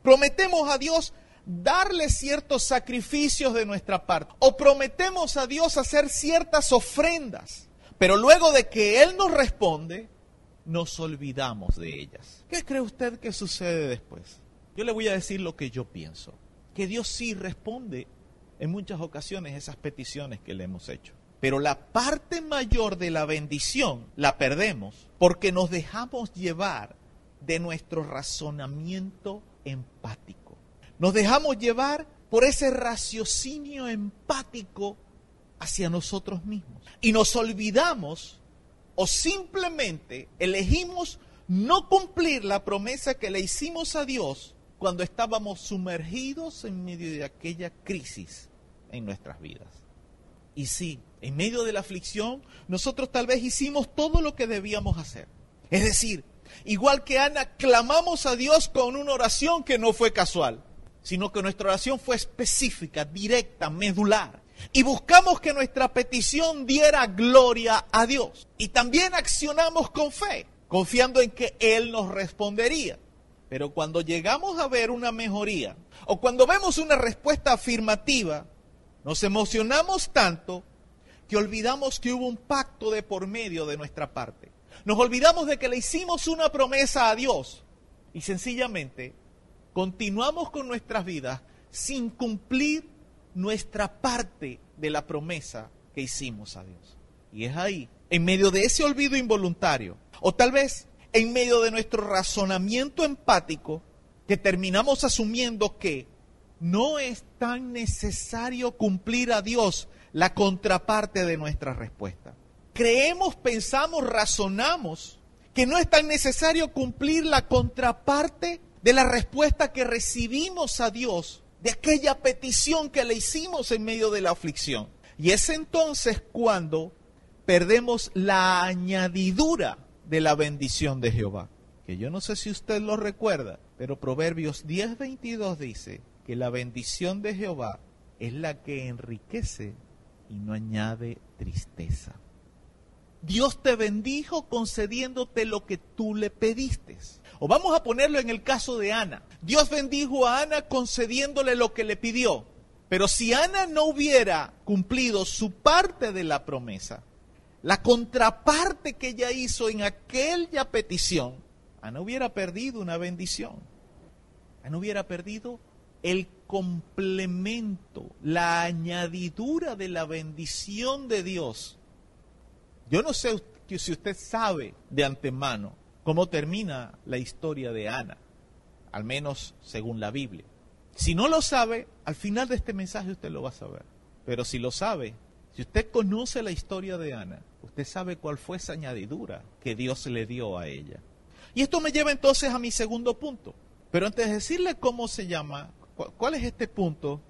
prometemos a Dios darle ciertos sacrificios de nuestra parte o prometemos a Dios hacer ciertas ofrendas, pero luego de que Él nos responde, nos olvidamos de ellas. ¿Qué cree usted que sucede después? Yo le voy a decir lo que yo pienso, que Dios sí responde en muchas ocasiones esas peticiones que le hemos hecho. Pero la parte mayor de la bendición la perdemos porque nos dejamos llevar de nuestro razonamiento empático. Nos dejamos llevar por ese raciocinio empático hacia nosotros mismos. Y nos olvidamos o simplemente elegimos no cumplir la promesa que le hicimos a Dios cuando estábamos sumergidos en medio de aquella crisis en nuestras vidas. Y sí, en medio de la aflicción, nosotros tal vez hicimos todo lo que debíamos hacer. Es decir, igual que Ana, clamamos a Dios con una oración que no fue casual, sino que nuestra oración fue específica, directa, medular. Y buscamos que nuestra petición diera gloria a Dios. Y también accionamos con fe, confiando en que Él nos respondería. Pero cuando llegamos a ver una mejoría o cuando vemos una respuesta afirmativa, nos emocionamos tanto que olvidamos que hubo un pacto de por medio de nuestra parte. Nos olvidamos de que le hicimos una promesa a Dios y sencillamente continuamos con nuestras vidas sin cumplir nuestra parte de la promesa que hicimos a Dios. Y es ahí, en medio de ese olvido involuntario, o tal vez en medio de nuestro razonamiento empático, que terminamos asumiendo que no es tan necesario cumplir a Dios la contraparte de nuestra respuesta. Creemos, pensamos, razonamos que no es tan necesario cumplir la contraparte de la respuesta que recibimos a Dios de aquella petición que le hicimos en medio de la aflicción. Y es entonces cuando perdemos la añadidura de la bendición de Jehová. Que yo no sé si usted lo recuerda, pero Proverbios 10:22 dice, que la bendición de Jehová es la que enriquece y no añade tristeza. Dios te bendijo concediéndote lo que tú le pediste. O vamos a ponerlo en el caso de Ana. Dios bendijo a Ana concediéndole lo que le pidió. Pero si Ana no hubiera cumplido su parte de la promesa, la contraparte que ella hizo en aquella petición, Ana hubiera perdido una bendición. Ana hubiera perdido el complemento, la añadidura de la bendición de Dios. Yo no sé si usted sabe de antemano cómo termina la historia de Ana, al menos según la Biblia. Si no lo sabe, al final de este mensaje usted lo va a saber. Pero si lo sabe, si usted conoce la historia de Ana, usted sabe cuál fue esa añadidura que Dios le dio a ella. Y esto me lleva entonces a mi segundo punto. Pero antes de decirle cómo se llama, ¿Cuál es este punto?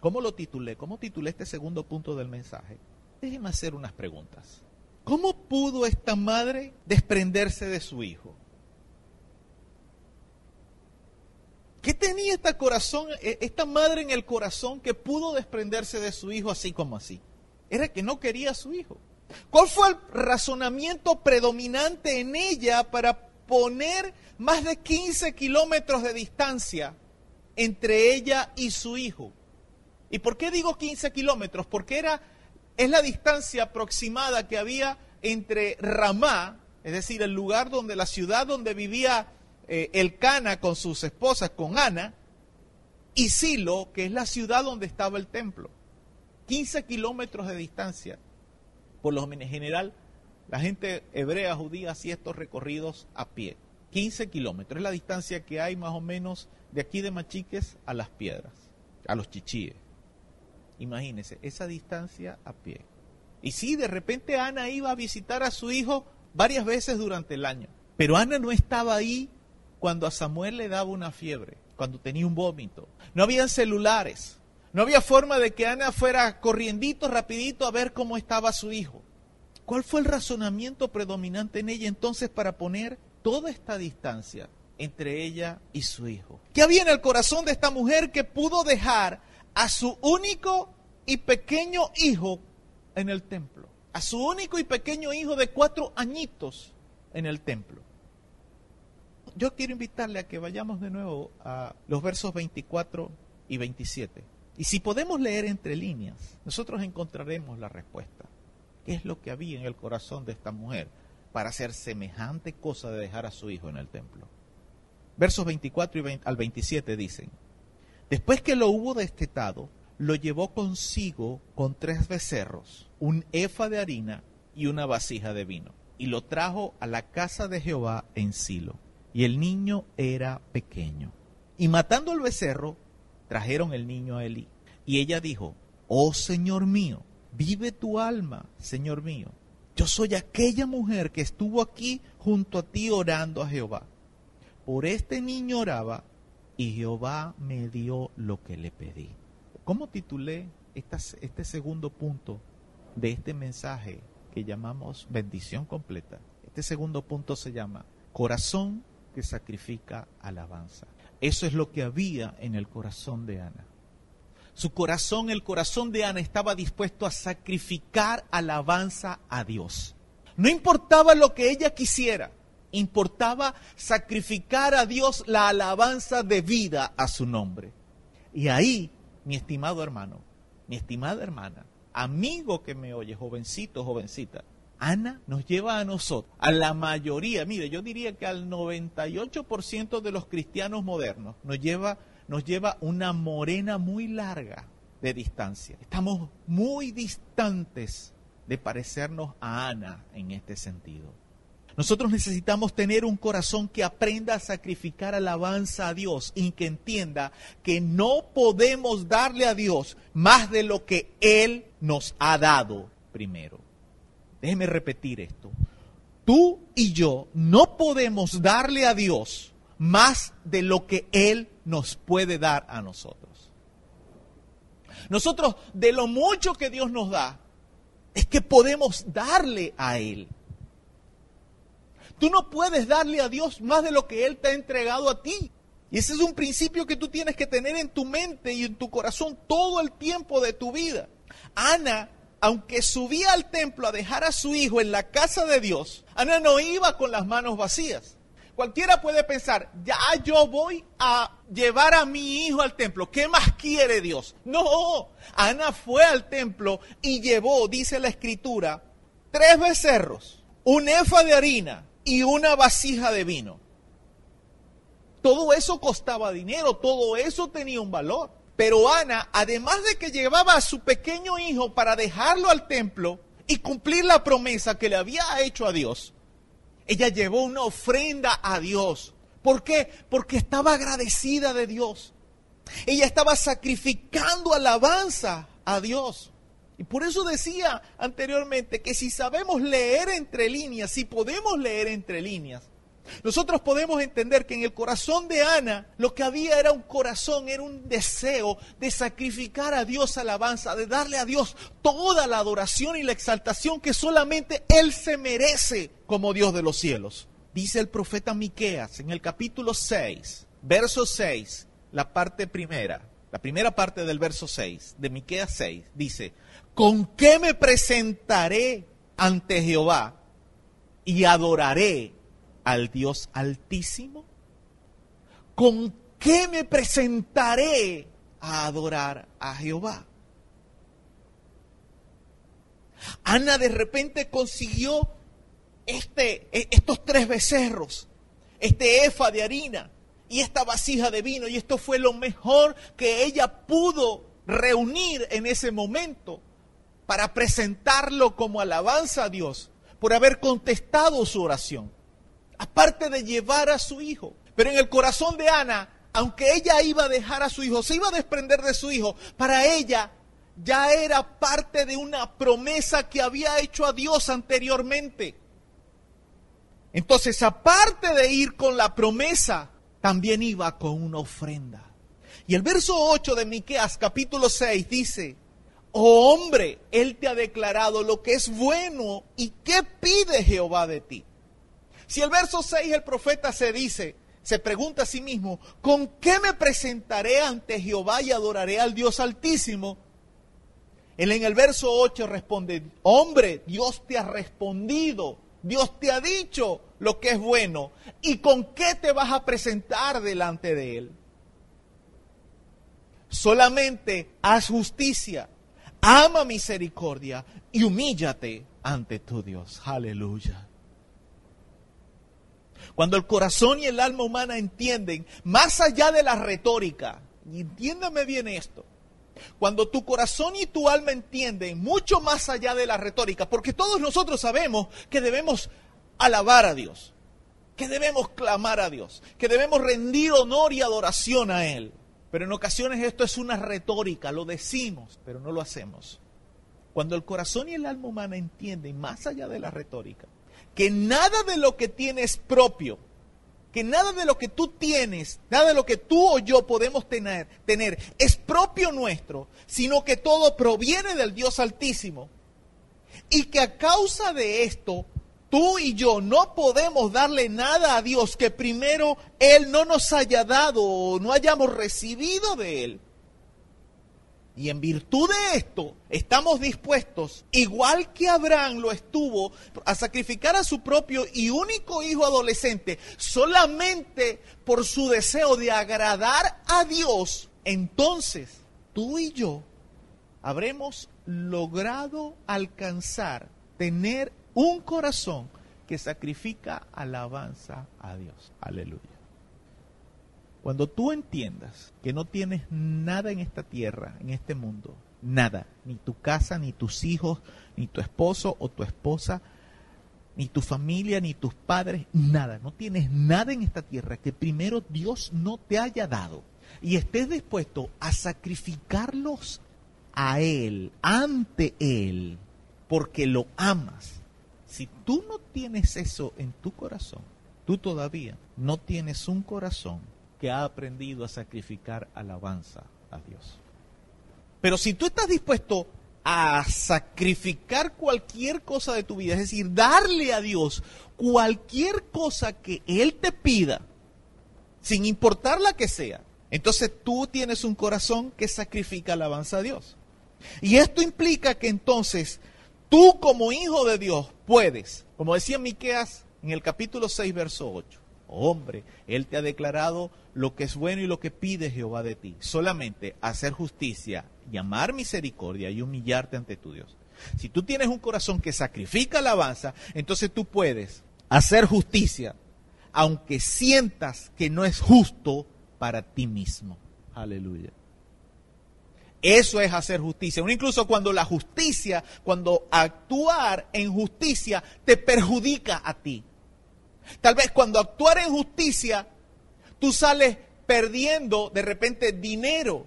¿Cómo lo titulé? ¿Cómo titulé este segundo punto del mensaje? Déjeme hacer unas preguntas. ¿Cómo pudo esta madre desprenderse de su hijo? ¿Qué tenía esta, corazón, e, esta madre en el corazón que pudo desprenderse de su hijo así como así? Era que no quería a su hijo. ¿Cuál fue el razonamiento predominante en ella para poner más de 15 kilómetros de distancia entre ella y su hijo. ¿Y por qué digo 15 kilómetros? Porque era, es la distancia aproximada que había entre Ramá, es decir, el lugar donde la ciudad donde vivía eh, el Cana con sus esposas, con Ana, y Silo, que es la ciudad donde estaba el templo. 15 kilómetros de distancia. Por lo general, la gente hebrea, judía, hacía estos recorridos a pie. 15 kilómetros es la distancia que hay más o menos de aquí de Machiques a las piedras, a los chichíes. Imagínense, esa distancia a pie. Y sí, de repente Ana iba a visitar a su hijo varias veces durante el año. Pero Ana no estaba ahí cuando a Samuel le daba una fiebre, cuando tenía un vómito. No habían celulares. No había forma de que Ana fuera corriendito, rapidito a ver cómo estaba su hijo. ¿Cuál fue el razonamiento predominante en ella entonces para poner toda esta distancia entre ella y su hijo. ¿Qué había en el corazón de esta mujer que pudo dejar a su único y pequeño hijo en el templo? A su único y pequeño hijo de cuatro añitos en el templo. Yo quiero invitarle a que vayamos de nuevo a los versos 24 y 27. Y si podemos leer entre líneas, nosotros encontraremos la respuesta. ¿Qué es lo que había en el corazón de esta mujer para hacer semejante cosa de dejar a su hijo en el templo? versos 24 y al 27 dicen, después que lo hubo destetado, lo llevó consigo con tres becerros, un efa de harina y una vasija de vino, y lo trajo a la casa de Jehová en Silo. Y el niño era pequeño. Y matando al becerro, trajeron el niño a Elí. Y ella dijo, oh Señor mío, vive tu alma, Señor mío. Yo soy aquella mujer que estuvo aquí junto a ti orando a Jehová por este niño oraba y Jehová me dio lo que le pedí. ¿Cómo titulé este segundo punto de este mensaje que llamamos bendición completa. Este segundo punto se llama corazón que sacrifica alabanza. Eso es lo que había en el corazón de Ana. Su corazón, el corazón de Ana estaba dispuesto a sacrificar alabanza a Dios. No importaba lo que ella quisiera, importaba sacrificar a Dios la alabanza de vida a su nombre. Y ahí, mi estimado hermano, mi estimada hermana, amigo que me oye, jovencito, jovencita, Ana nos lleva a nosotros, a la mayoría, mire, yo diría que al 98% de los cristianos modernos, nos lleva, nos lleva una morena muy larga de distancia. Estamos muy distantes de parecernos a Ana en este sentido. Nosotros necesitamos tener un corazón que aprenda a sacrificar alabanza a Dios y que entienda que no podemos darle a Dios más de lo que Él nos ha dado primero. Déjeme repetir esto. Tú y yo no podemos darle a Dios más de lo que Él nos puede dar a nosotros. Nosotros, de lo mucho que Dios nos da, es que podemos darle a Él. Tú no puedes darle a Dios más de lo que Él te ha entregado a ti. Y ese es un principio que tú tienes que tener en tu mente y en tu corazón todo el tiempo de tu vida. Ana, aunque subía al templo a dejar a su hijo en la casa de Dios, Ana no iba con las manos vacías. Cualquiera puede pensar, ya yo voy a llevar a mi hijo al templo. ¿Qué más quiere Dios? No, Ana fue al templo y llevó, dice la escritura, tres becerros, un efa de harina, y una vasija de vino. Todo eso costaba dinero, todo eso tenía un valor. Pero Ana, además de que llevaba a su pequeño hijo para dejarlo al templo y cumplir la promesa que le había hecho a Dios, ella llevó una ofrenda a Dios. ¿Por qué? Porque estaba agradecida de Dios. Ella estaba sacrificando alabanza a Dios. Y por eso decía anteriormente que si sabemos leer entre líneas, si podemos leer entre líneas, nosotros podemos entender que en el corazón de Ana lo que había era un corazón, era un deseo de sacrificar a Dios alabanza, de darle a Dios toda la adoración y la exaltación que solamente Él se merece como Dios de los cielos. Dice el profeta Miqueas en el capítulo 6, verso 6, la parte primera, la primera parte del verso 6 de Miqueas 6, dice, ¿con qué me presentaré ante Jehová y adoraré al Dios altísimo? ¿Con qué me presentaré a adorar a Jehová? Ana de repente consiguió este, e, estos tres becerros, este efa de harina y esta vasija de vino, y esto fue lo mejor que ella pudo reunir en ese momento para presentarlo como alabanza a Dios por haber contestado su oración, aparte de llevar a su hijo. Pero en el corazón de Ana, aunque ella iba a dejar a su hijo, se iba a desprender de su hijo, para ella ya era parte de una promesa que había hecho a Dios anteriormente. Entonces, aparte de ir con la promesa, también iba con una ofrenda. Y el verso 8 de Miqueas capítulo 6 dice, oh hombre, Él te ha declarado lo que es bueno y qué pide Jehová de ti. Si el verso 6 el profeta se dice, se pregunta a sí mismo, ¿con qué me presentaré ante Jehová y adoraré al Dios altísimo? Él en el verso 8 responde, hombre, Dios te ha respondido, Dios te ha dicho lo que es bueno, ¿y con qué te vas a presentar delante de Él? Solamente haz justicia, ama misericordia y humíllate ante tu Dios. Aleluya. Cuando el corazón y el alma humana entienden, más allá de la retórica, y entiéndame bien esto, cuando tu corazón y tu alma entienden mucho más allá de la retórica, porque todos nosotros sabemos que debemos alabar a Dios, que debemos clamar a Dios, que debemos rendir honor y adoración a Él. Pero en ocasiones esto es una retórica, lo decimos, pero no lo hacemos. Cuando el corazón y el alma humana entienden, más allá de la retórica, que nada de lo que tienes propio, que nada de lo que tú tienes, nada de lo que tú o yo podemos tener, tener es propio nuestro, sino que todo proviene del Dios Altísimo. Y que a causa de esto, tú y yo no podemos darle nada a Dios que primero Él no nos haya dado o no hayamos recibido de Él. Y en virtud de esto, estamos dispuestos, igual que Abraham lo estuvo, a sacrificar a su propio y único hijo adolescente solamente por su deseo de agradar a Dios. Entonces, tú y yo habremos logrado alcanzar, tener un corazón que sacrifica alabanza a Dios. Aleluya. Cuando tú entiendas que no tienes nada en esta tierra, en este mundo, nada, ni tu casa, ni tus hijos, ni tu esposo o tu esposa, ni tu familia, ni tus padres, nada, no tienes nada en esta tierra que primero Dios no te haya dado y estés dispuesto a sacrificarlos a Él, ante Él, porque lo amas. Si tú no tienes eso en tu corazón, tú todavía no tienes un corazón que ha aprendido a sacrificar alabanza a Dios. Pero si tú estás dispuesto a sacrificar cualquier cosa de tu vida, es decir, darle a Dios cualquier cosa que Él te pida, sin importar la que sea, entonces tú tienes un corazón que sacrifica alabanza a Dios. Y esto implica que entonces tú como hijo de Dios puedes, como decía Miqueas en el capítulo 6 verso 8, hombre, él te ha declarado lo que es bueno y lo que pide Jehová de ti, solamente hacer justicia, llamar misericordia y humillarte ante tu Dios. Si tú tienes un corazón que sacrifica alabanza, entonces tú puedes hacer justicia, aunque sientas que no es justo para ti mismo. Aleluya. Eso es hacer justicia. incluso cuando la justicia, cuando actuar en justicia te perjudica a ti. Tal vez cuando actuar en justicia, tú sales perdiendo de repente dinero.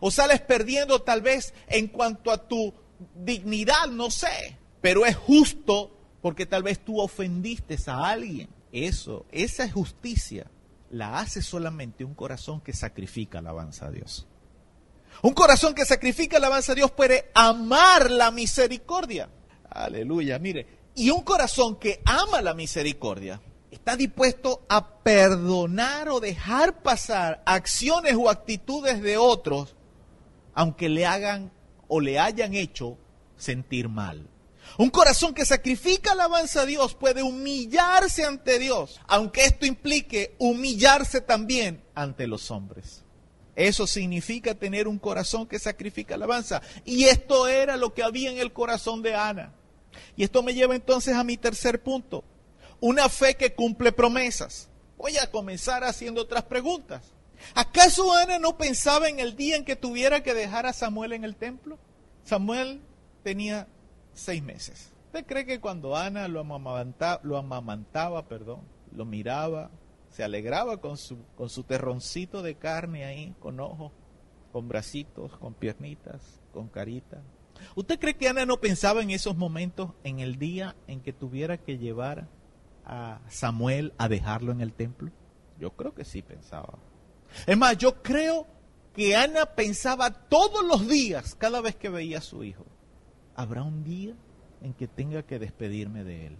O sales perdiendo tal vez en cuanto a tu dignidad, no sé. Pero es justo porque tal vez tú ofendiste a alguien. Eso, esa es justicia la hace solamente un corazón que sacrifica alabanza a Dios. Un corazón que sacrifica alabanza a Dios puede amar la misericordia. Aleluya, mire. Y un corazón que ama la misericordia está dispuesto a perdonar o dejar pasar acciones o actitudes de otros, aunque le hagan o le hayan hecho sentir mal. Un corazón que sacrifica alabanza a Dios puede humillarse ante Dios, aunque esto implique humillarse también ante los hombres. Eso significa tener un corazón que sacrifica alabanza. Y esto era lo que había en el corazón de Ana. Y esto me lleva entonces a mi tercer punto. Una fe que cumple promesas. Voy a comenzar haciendo otras preguntas. ¿Acaso Ana no pensaba en el día en que tuviera que dejar a Samuel en el templo? Samuel tenía seis meses. ¿Usted cree que cuando Ana lo amamantaba, lo amamantaba, perdón, lo miraba, se alegraba con su, con su terroncito de carne ahí, con ojos, con bracitos, con piernitas, con carita? ¿Usted cree que Ana no pensaba en esos momentos, en el día en que tuviera que llevar a Samuel a dejarlo en el templo? Yo creo que sí pensaba. Es más, yo creo que Ana pensaba todos los días, cada vez que veía a su hijo habrá un día en que tenga que despedirme de él.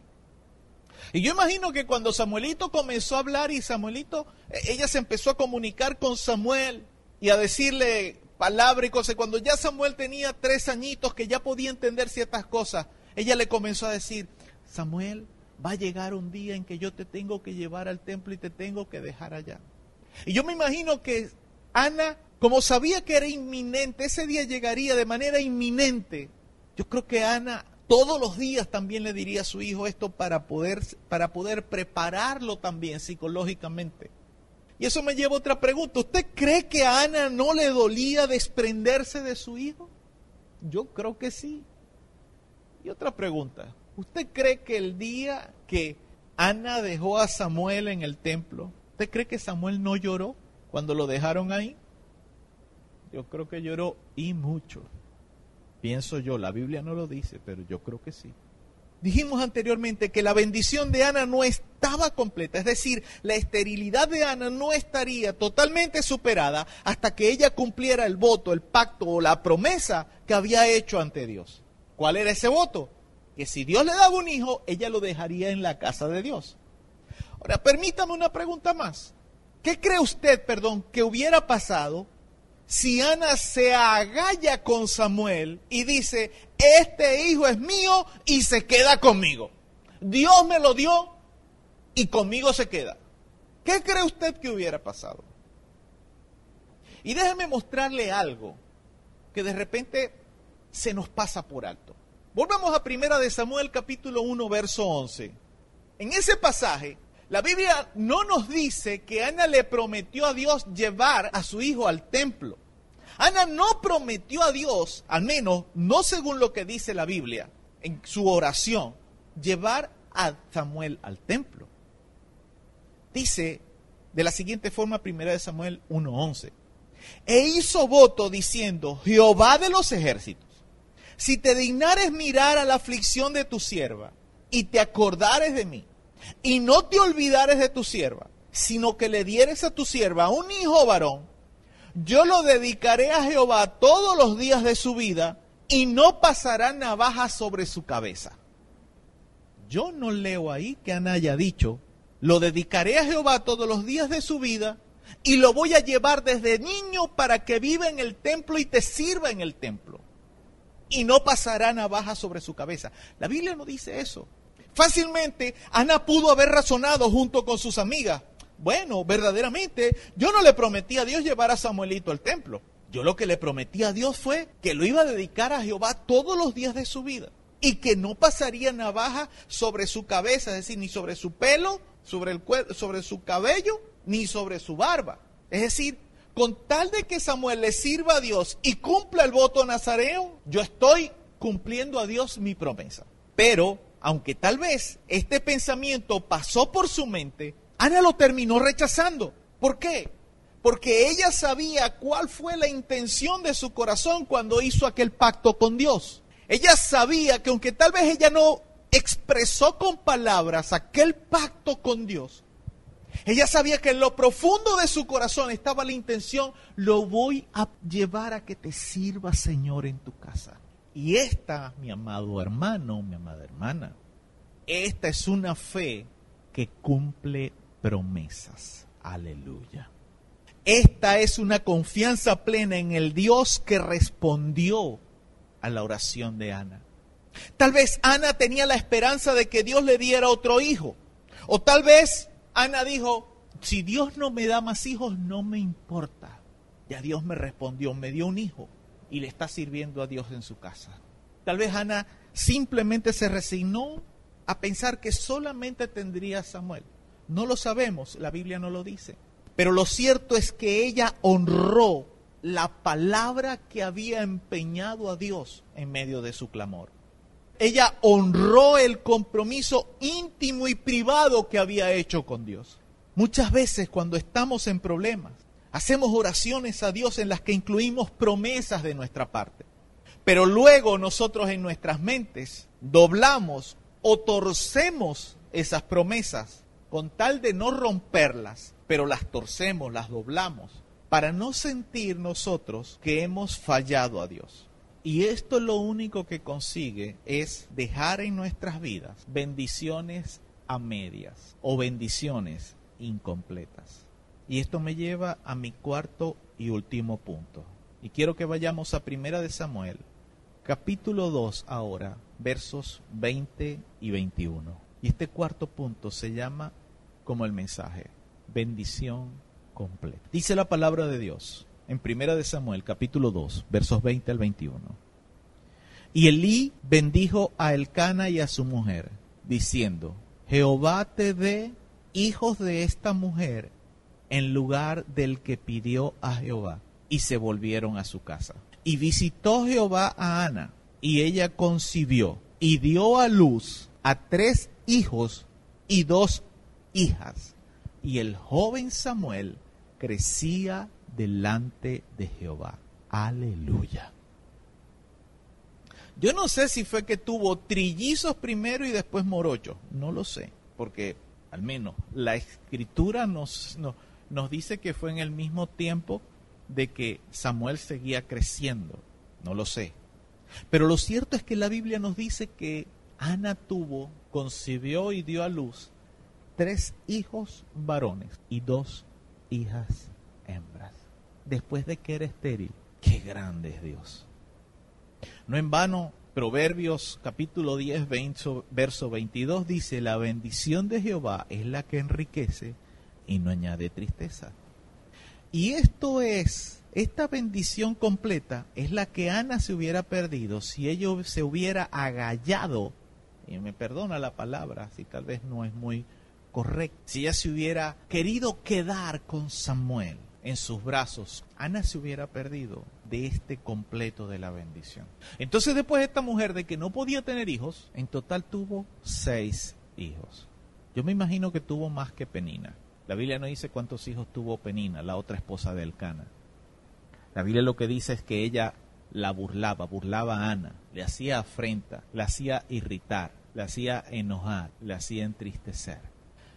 Y yo imagino que cuando Samuelito comenzó a hablar y Samuelito, e, ella se empezó a comunicar con Samuel y a decirle palabra y cosas. Cuando ya Samuel tenía tres añitos que ya podía entender ciertas cosas, ella le comenzó a decir, Samuel, va a llegar un día en que yo te tengo que llevar al templo y te tengo que dejar allá. Y yo me imagino que Ana, como sabía que era inminente, ese día llegaría de manera inminente, yo creo que Ana todos los días también le diría a su hijo esto para poder, para poder prepararlo también psicológicamente. Y eso me lleva a otra pregunta. ¿Usted cree que a Ana no le dolía desprenderse de su hijo? Yo creo que sí. Y otra pregunta. ¿Usted cree que el día que Ana dejó a Samuel en el templo, ¿usted cree que Samuel no lloró cuando lo dejaron ahí? Yo creo que lloró y mucho. Pienso yo, la Biblia no lo dice, pero yo creo que sí. Dijimos anteriormente que la bendición de Ana no estaba completa, es decir, la esterilidad de Ana no estaría totalmente superada hasta que ella cumpliera el voto, el pacto o la promesa que había hecho ante Dios. ¿Cuál era ese voto? Que si Dios le daba un hijo, ella lo dejaría en la casa de Dios. Ahora, permítame una pregunta más. ¿Qué cree usted, perdón, que hubiera pasado si Ana se agalla con Samuel y dice, este hijo es mío y se queda conmigo? Dios me lo dio y conmigo se queda. ¿Qué cree usted que hubiera pasado? Y déjeme mostrarle algo que de repente se nos pasa por alto. Volvamos a Primera de Samuel capítulo 1 verso 11. En ese pasaje, la Biblia no nos dice que Ana le prometió a Dios llevar a su hijo al templo. Ana no prometió a Dios, al menos no según lo que dice la Biblia, en su oración, llevar a Samuel al templo. Dice de la siguiente forma, primera de Samuel 1.11. E hizo voto diciendo, Jehová de los ejércitos, si te dignares mirar a la aflicción de tu sierva y te acordares de mí, y no te olvidares de tu sierva, sino que le dieres a tu sierva un hijo varón, yo lo dedicaré a Jehová todos los días de su vida y no pasará navaja sobre su cabeza. Yo no leo ahí que Ana haya dicho, lo dedicaré a Jehová todos los días de su vida y lo voy a llevar desde niño para que viva en el templo y te sirva en el templo. Y no pasará navaja sobre su cabeza. La Biblia no dice eso. Fácilmente Ana pudo haber razonado junto con sus amigas. Bueno, verdaderamente, yo no le prometí a Dios llevar a Samuelito al templo. Yo lo que le prometí a Dios fue que lo iba a dedicar a Jehová todos los días de su vida y que no pasaría navaja sobre su cabeza, es decir, ni sobre su pelo, sobre, el sobre su cabello, ni sobre su barba. Es decir, con tal de que Samuel le sirva a Dios y cumpla el voto nazareo, yo estoy cumpliendo a Dios mi promesa. Pero, aunque tal vez este pensamiento pasó por su mente, Ana lo terminó rechazando. ¿Por qué? Porque ella sabía cuál fue la intención de su corazón cuando hizo aquel pacto con Dios. Ella sabía que aunque tal vez ella no expresó con palabras aquel pacto con Dios, ella sabía que en lo profundo de su corazón estaba la intención, lo voy a llevar a que te sirva Señor en tu casa. Y esta, mi amado hermano, mi amada hermana, esta es una fe que cumple promesas. Aleluya. Esta es una confianza plena en el Dios que respondió a la oración de Ana. Tal vez Ana tenía la esperanza de que Dios le diera otro hijo. O tal vez Ana dijo, si Dios no me da más hijos, no me importa. Ya Dios me respondió, me dio un hijo y le está sirviendo a Dios en su casa. Tal vez Ana simplemente se resignó a pensar que solamente tendría a Samuel. No lo sabemos, la Biblia no lo dice. Pero lo cierto es que ella honró la palabra que había empeñado a Dios en medio de su clamor. Ella honró el compromiso íntimo y privado que había hecho con Dios. Muchas veces cuando estamos en problemas, hacemos oraciones a Dios en las que incluimos promesas de nuestra parte. Pero luego nosotros en nuestras mentes doblamos o torcemos esas promesas con tal de no romperlas, pero las torcemos, las doblamos para no sentir nosotros que hemos fallado a Dios. Y esto lo único que consigue es dejar en nuestras vidas bendiciones a medias o bendiciones incompletas. Y esto me lleva a mi cuarto y último punto. Y quiero que vayamos a Primera de Samuel, capítulo 2 ahora, versos 20 y 21. Y este cuarto punto se llama como el mensaje, bendición Dice la palabra de Dios en Primera de Samuel, capítulo 2, versos 20 al 21. Y Elí bendijo a Elcana y a su mujer, diciendo, Jehová te dé hijos de esta mujer en lugar del que pidió a Jehová. Y se volvieron a su casa. Y visitó Jehová a Ana, y ella concibió, y dio a luz a tres hijos y dos hijas. Y el joven Samuel crecía delante de Jehová. Aleluya. Yo no sé si fue que tuvo trillizos primero y después morochos, no lo sé, porque al menos la escritura nos, nos dice que fue en el mismo tiempo de que Samuel seguía creciendo, no lo sé. Pero lo cierto es que la Biblia nos dice que Ana tuvo, concibió y dio a luz tres hijos varones y dos hijas hembras. Después de que era estéril, qué grande es Dios. No en vano, Proverbios capítulo 10, verso 22 dice, la bendición de Jehová es la que enriquece y no añade tristeza. Y esto es, esta bendición completa es la que Ana se hubiera perdido si ella se hubiera agallado, y me perdona la palabra, si tal vez no es muy correcta, si ella se hubiera querido quedar con Samuel en sus brazos, Ana se hubiera perdido de este completo de la bendición. Entonces después esta mujer de que no podía tener hijos, en total tuvo seis hijos. Yo me imagino que tuvo más que Penina. La Biblia no dice cuántos hijos tuvo Penina, la otra esposa de Elcana. La Biblia lo que dice es que ella la burlaba, burlaba a Ana, le hacía afrenta, la hacía irritar, le hacía enojar, le hacía entristecer.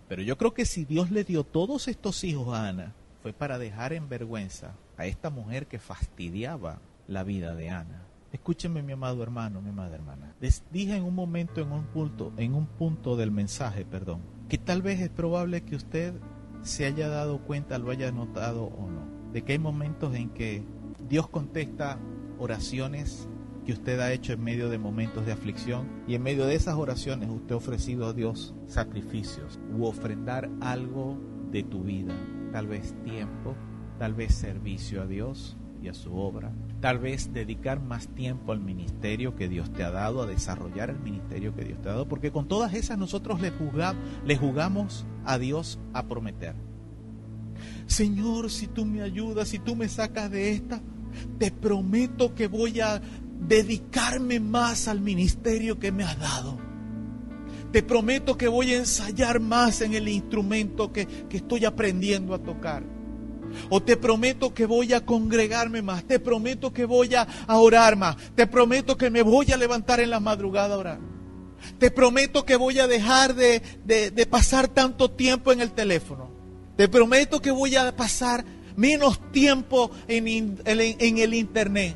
Pero yo creo que si Dios le dio todos estos hijos a Ana, fue para dejar en vergüenza a esta mujer que fastidiaba la vida de Ana. Escúcheme, mi amado hermano, mi amada hermana. Les dije en un momento, en un punto, en un punto del mensaje, perdón, que tal vez es probable que usted se haya dado cuenta, lo haya notado o no, de que hay momentos en que Dios contesta oraciones que usted ha hecho en medio de momentos de aflicción y en medio de esas oraciones usted ha ofrecido a Dios sacrificios u ofrendar algo de tu vida, tal vez tiempo, tal vez servicio a Dios y a su obra, tal vez dedicar más tiempo al ministerio que Dios te ha dado, a desarrollar el ministerio que Dios te ha dado, porque con todas esas nosotros le, le jugamos a Dios a prometer. Señor, si tú me ayudas, si tú me sacas de esta, te prometo que voy a dedicarme más al ministerio que me has dado. Te prometo que voy a ensayar más en el instrumento que, que estoy aprendiendo a tocar. O te prometo que voy a congregarme más. Te prometo que voy a, orar más. Te prometo que me voy a levantar en la madrugada a orar. Te prometo que voy a dejar de, de, pasar tanto tiempo en el teléfono. Te prometo que voy a pasar menos tiempo en, en el internet.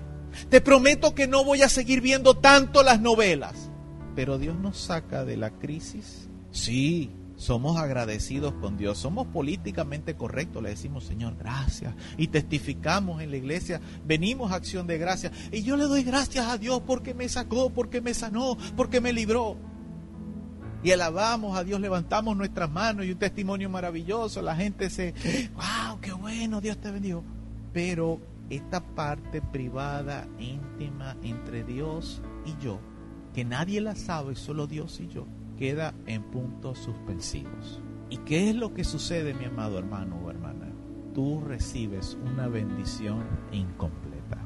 Te prometo que no voy a seguir viendo tanto las novelas. Pero Dios nos saca de la crisis. Sí, somos agradecidos con Dios, somos políticamente correctos, le decimos Señor, gracias. Y testificamos en la iglesia, venimos a acción de gracia. Y yo le doy gracias a Dios porque me sacó, porque me sanó, porque me libró. Y alabamos a Dios, levantamos nuestras manos y un testimonio maravilloso. La gente se, wow, qué bueno, Dios te bendijo. Pero esta parte privada, íntima entre Dios y yo, que nadie la sabe, solo Dios y yo, queda en puntos suspensivos. ¿Y qué es lo que sucede, mi amado hermano o hermana? Tú recibes una bendición incompleta.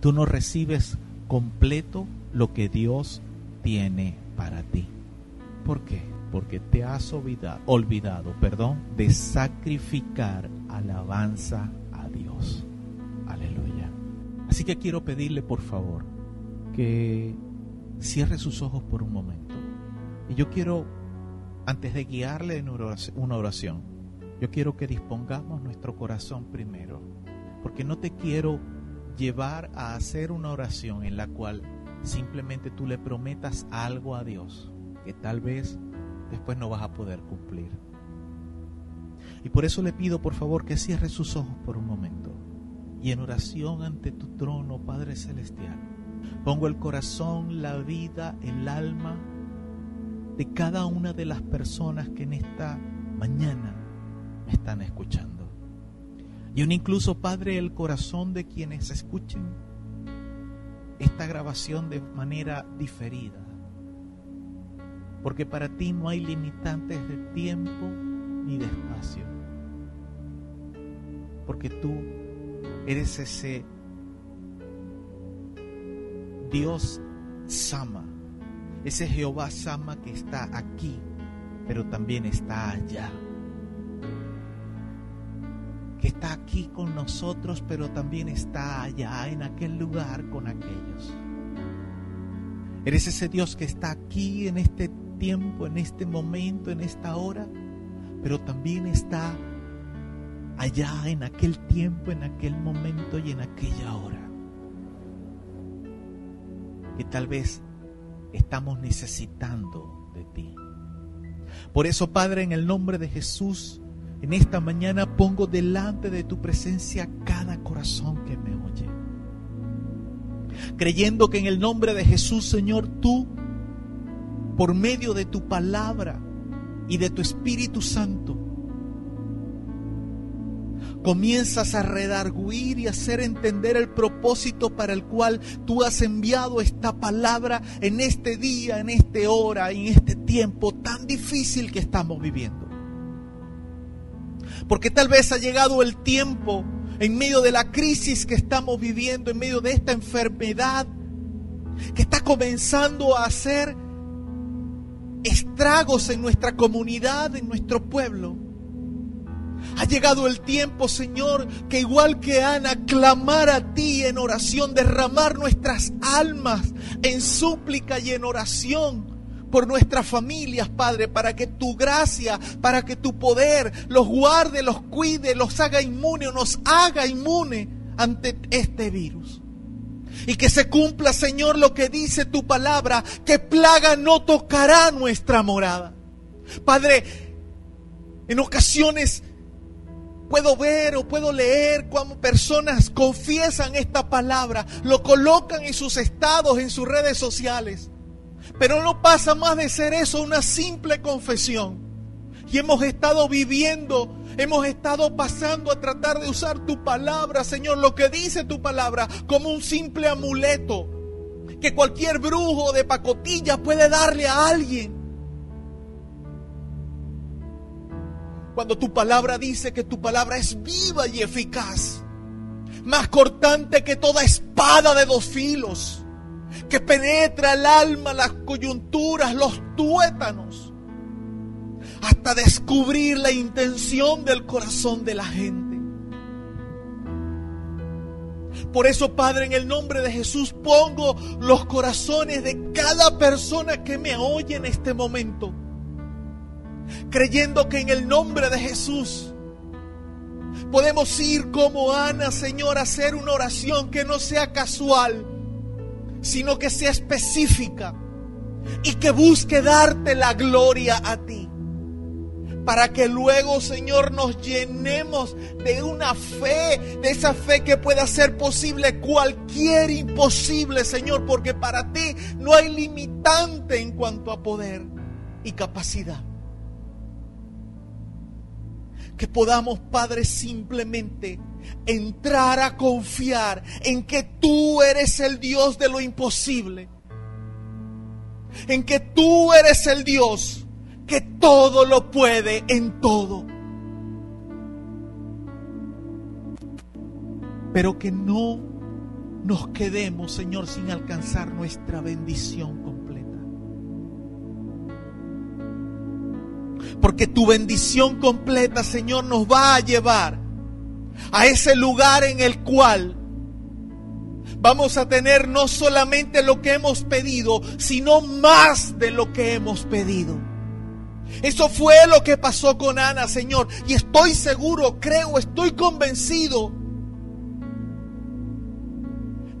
Tú no recibes completo lo que Dios tiene para ti. ¿Por qué? Porque te has olvidado, olvidado perdón, de sacrificar alabanza a Dios. Aleluya. Así que quiero pedirle por favor que cierre sus ojos por un momento. Y yo quiero, antes de guiarle en una oración, yo quiero que dispongamos nuestro corazón primero, porque no te quiero llevar a hacer una oración en la cual simplemente tú le prometas algo a Dios que tal vez después no vas a poder cumplir. Y por eso le pido por favor que cierre sus ojos por un momento y en oración ante tu trono, Padre Celestial, pongo el corazón, la vida, el alma, de cada una de las personas que en esta mañana me están escuchando. Y un incluso, Padre, el corazón de quienes escuchen esta grabación de manera diferida. Porque para ti no hay limitantes de tiempo ni de espacio. Porque tú eres ese Dios Sama ese Jehová Sama que está aquí, pero también está allá. Que está aquí con nosotros, pero también está allá, en aquel lugar con aquellos. Eres ese Dios que está aquí en este tiempo, en este momento, en esta hora, pero también está allá en aquel tiempo, en aquel momento y en aquella hora. Que tal vez estamos necesitando de ti. Por eso, Padre, en el nombre de Jesús, en esta mañana pongo delante de tu presencia cada corazón que me oye. Creyendo que en el nombre de Jesús, Señor, tú, por medio de tu palabra y de tu Espíritu Santo, comienzas a redarguir y hacer entender el propósito para el cual tú has enviado esta palabra en este día, en este hora, en este tiempo tan difícil que estamos viviendo. Porque tal vez ha llegado el tiempo en medio de la crisis que estamos viviendo, en medio de esta enfermedad que está comenzando a hacer estragos en nuestra comunidad, en nuestro pueblo. Ha llegado el tiempo, Señor, que igual que Ana, clamar a ti en oración, derramar nuestras almas en súplica y en oración por nuestras familias, Padre, para que tu gracia, para que tu poder los guarde, los cuide, los haga inmune o nos haga inmune ante este virus. Y que se cumpla, Señor, lo que dice tu palabra, que plaga no tocará nuestra morada. Padre, en ocasiones puedo ver o puedo leer cómo personas confiesan esta palabra, lo colocan en sus estados, en sus redes sociales. Pero no pasa más de ser eso, una simple confesión. Y hemos estado viviendo, hemos estado pasando a tratar de usar tu palabra, Señor, lo que dice tu palabra, como un simple amuleto que cualquier brujo de pacotilla puede darle a alguien. Cuando tu palabra dice que tu palabra es viva y eficaz, más cortante que toda espada de dos filos que penetra el alma, las coyunturas, los tuétanos, hasta descubrir la intención del corazón de la gente. Por eso, Padre, en el nombre de Jesús pongo los corazones de cada persona que me oye en este momento, creyendo que en el nombre de Jesús podemos ir como Ana, Señor, a hacer una oración que no sea casual, sino que sea específica y que busque darte la gloria a ti. Para que luego, Señor, nos llenemos de una fe, de esa fe que pueda hacer posible cualquier imposible, Señor, porque para ti no hay limitante en cuanto a poder y capacidad. Que podamos, Padre, simplemente entrar a confiar en que tú eres el Dios de lo imposible. En que tú eres el Dios que todo lo puede en todo. Pero que no nos quedemos, Señor, sin alcanzar nuestra bendición Porque tu bendición completa, Señor, nos va a llevar a ese lugar en el cual vamos a tener no solamente lo que hemos pedido, sino más de lo que hemos pedido. Eso fue lo que pasó con Ana, Señor. Y estoy seguro, creo, estoy convencido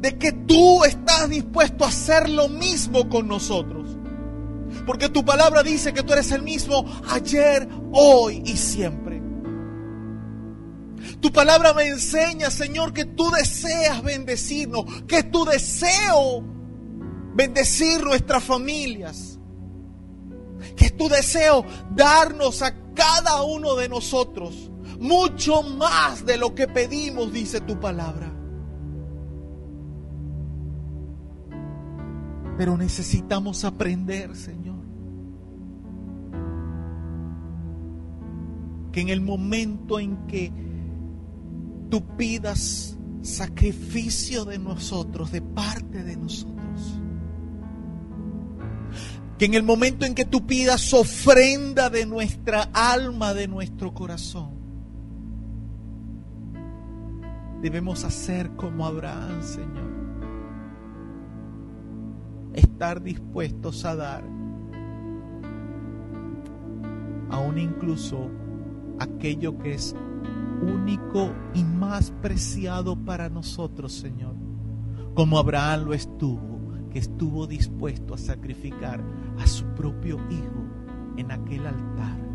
de que tú estás dispuesto a hacer lo mismo con nosotros. Porque tu palabra dice que tú eres el mismo ayer, hoy y siempre. Tu palabra me enseña, Señor, que tú deseas bendecirnos, que tu deseo bendecir nuestras familias, que es tu deseo darnos a cada uno de nosotros mucho más de lo que pedimos, dice tu palabra. Pero necesitamos aprender, Señor, que en el momento en que tú pidas sacrificio de nosotros, de parte de nosotros. Que en el momento en que tú pidas ofrenda de nuestra alma, de nuestro corazón, debemos hacer como Abraham, Señor. Estar dispuestos a dar, aún incluso aquello que es único y más preciado para nosotros, Señor, como Abraham lo estuvo, que estuvo dispuesto a sacrificar a su propio hijo en aquel altar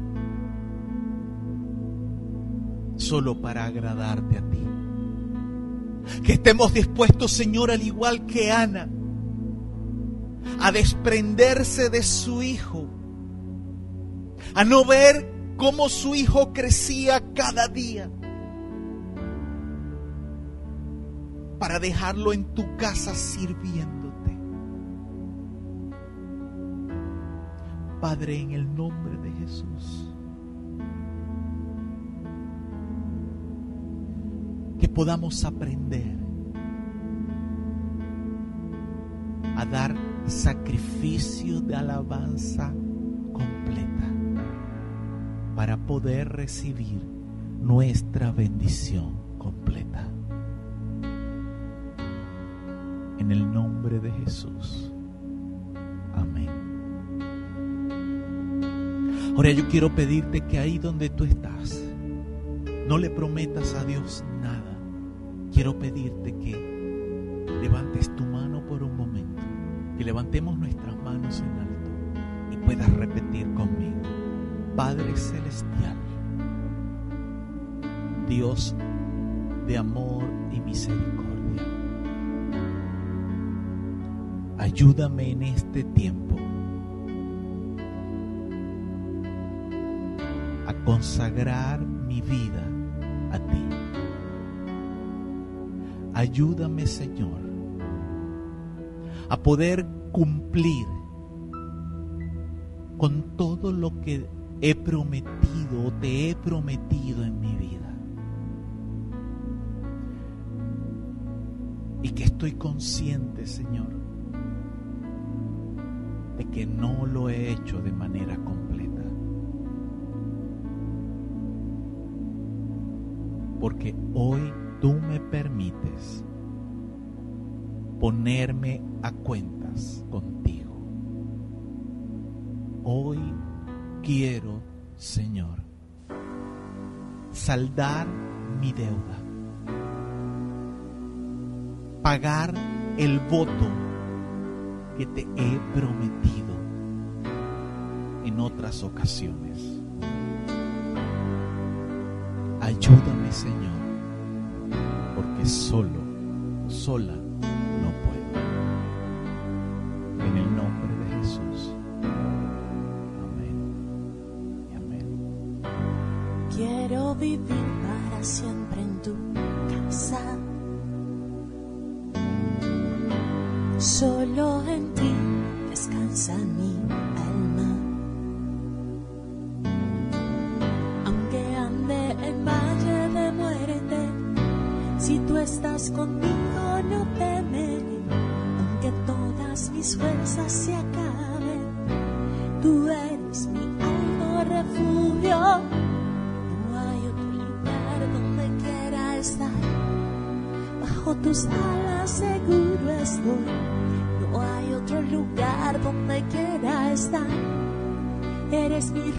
solo para agradarte a ti. Que estemos dispuestos, Señor, al igual que Ana, a desprenderse de su hijo, a no ver cómo su hijo crecía cada día, para dejarlo en tu casa sirviéndote. Padre, en el nombre de Jesús, que podamos aprender a dar sacrificio de alabanza completa para poder recibir nuestra bendición completa. En el nombre de Jesús. Amén. Ahora yo quiero pedirte que ahí donde tú estás, no le prometas a Dios nada. Quiero pedirte que levantes tu mano por un momento, que levantemos nuestras manos en alto y puedas repetir conmigo. Padre Celestial, Dios de amor y misericordia Ayúdame en este tiempo a consagrar mi vida a ti. Ayúdame, Señor, a poder cumplir con todo lo que he prometido o te he prometido en mi vida. Y que estoy consciente, Señor, de que no lo he hecho de manera completa. Porque hoy tú me permites ponerme a cuentas contigo. Hoy quiero, Señor, saldar mi deuda, pagar el voto que te he prometido en otras ocasiones. Ayúdame, Señor, porque solo, sola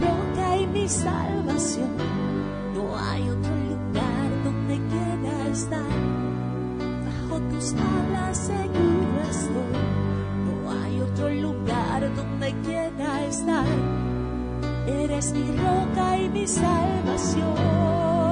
roca y mi salvación. No hay otro lugar donde quiera estar. Bajo tus alas seguro estoy. No hay otro lugar donde quiera estar. Eres mi roca y mi salvación.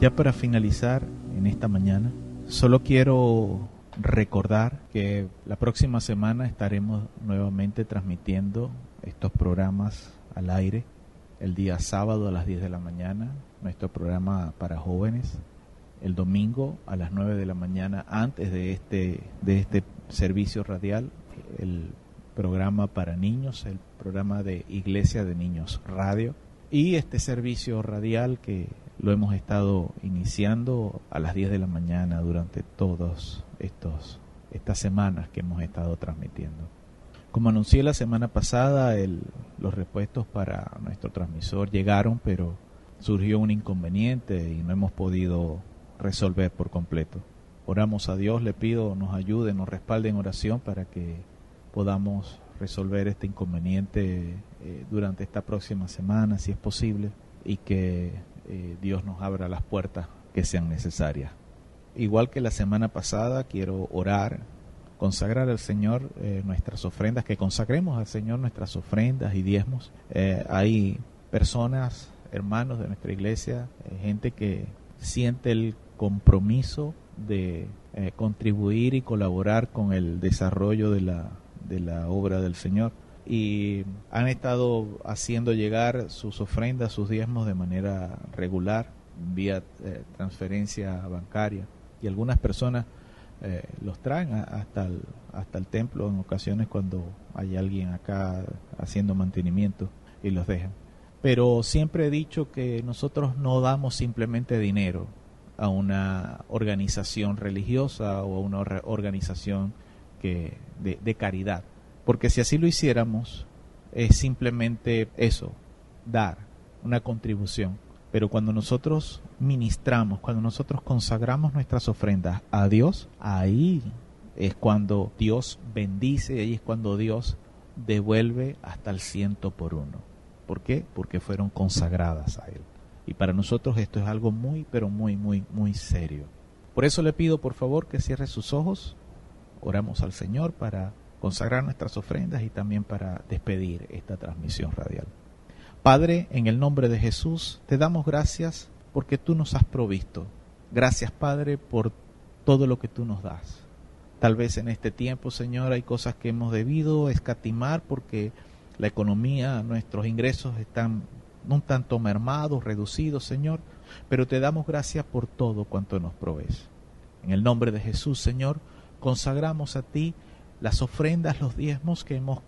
Ya para finalizar en esta mañana, solo quiero recordar que la próxima semana estaremos nuevamente transmitiendo estos programas al aire. El día sábado a las 10 de la mañana, nuestro programa para jóvenes. El domingo a las 9 de la mañana, antes de este, de este servicio radial, el programa para niños, el programa de Iglesia de Niños Radio. Y este servicio radial que lo hemos estado iniciando a las 10 de la mañana durante todas estas semanas que hemos estado transmitiendo. Como anuncié la semana pasada, los repuestos para nuestro transmisor llegaron, pero surgió un inconveniente y no hemos podido resolver por completo. Oramos a Dios, le pido nos ayude, nos respalde en oración para que podamos resolver este inconveniente eh, durante esta próxima semana, si es posible, y que eh, Dios nos abra las puertas que sean necesarias. Igual que la semana pasada, quiero orar, consagrar al Señor eh, nuestras ofrendas, que consagremos al Señor nuestras ofrendas y diezmos. hay personas, hermanos de nuestra iglesia, gente que siente el compromiso de eh, contribuir y colaborar con el desarrollo de la, de la obra del Señor. Y han estado haciendo llegar sus ofrendas, sus diezmos de manera regular, vía eh, transferencia bancaria. Y algunas personas eh, los traen hasta el, hasta el templo en ocasiones cuando hay alguien acá haciendo mantenimiento y los dejan. Pero siempre he dicho que nosotros no damos simplemente dinero, a una organización religiosa o a una organización que, de, caridad. Porque si así lo hiciéramos, es simplemente eso, dar una contribución. Pero cuando nosotros ministramos, cuando nosotros consagramos nuestras ofrendas a Dios, ahí es cuando Dios bendice, ahí es cuando Dios devuelve hasta el ciento por uno. ¿Por qué? Porque fueron consagradas a Él. Y para nosotros esto es algo muy, pero muy, muy, muy serio. Por eso le pido por favor que cierre sus ojos. Oramos al Señor para consagrar nuestras ofrendas y también para despedir esta transmisión radial. Padre, en el nombre de Jesús, te damos gracias porque tú nos has provisto. Gracias, Padre, por todo lo que tú nos das. Tal vez en este tiempo, Señor, hay cosas que hemos debido escatimar porque la economía, nuestros ingresos están un tanto mermados, reducidos, Señor, pero te damos gracias por todo cuanto nos provees. En el nombre de Jesús, Señor, consagramos a ti las ofrendas, los diezmos que hemos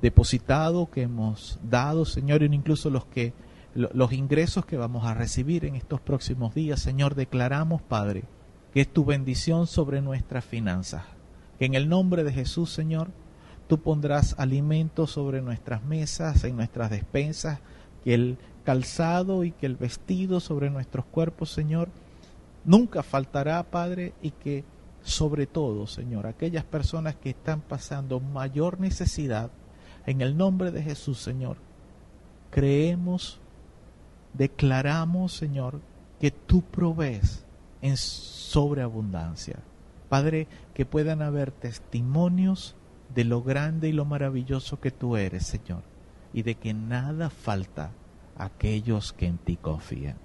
depositado, que hemos dado, Señor, y incluso los que los ingresos que vamos a recibir en estos próximos días, Señor, declaramos, Padre, que es tu bendición sobre nuestras finanzas. Que en el nombre de Jesús, Señor, tú pondrás alimentos sobre nuestras mesas, en nuestras despensas, que el calzado y que el vestido sobre nuestros cuerpos, Señor, nunca faltará, Padre, y que sobre todo, Señor, aquellas personas que están pasando mayor necesidad, en el nombre de Jesús, Señor, creemos, declaramos, Señor, que tú provees en sobreabundancia. Padre, que puedan haber testimonios de lo grande y lo maravilloso que tú eres, Señor y de que nada falta a aquellos que en ti confían.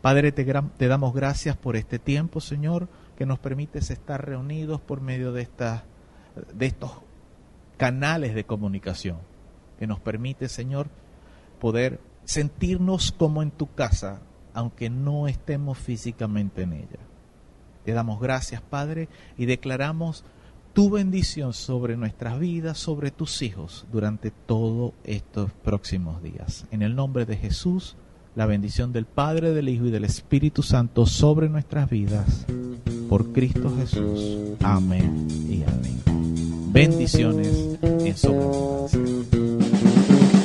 Padre, te, te, damos gracias por este tiempo, Señor, que nos permites estar reunidos por medio de, de estos canales de comunicación, que nos permite, Señor, poder sentirnos como en tu casa, aunque no estemos físicamente en ella. Te damos gracias, Padre, y declaramos tu bendición sobre nuestras vidas, sobre tus hijos durante todos estos próximos días. En el nombre de Jesús, la bendición del Padre, del Hijo y del Espíritu Santo sobre nuestras vidas. Por Cristo Jesús. Amén y amén. Bendiciones en sobreabundancia.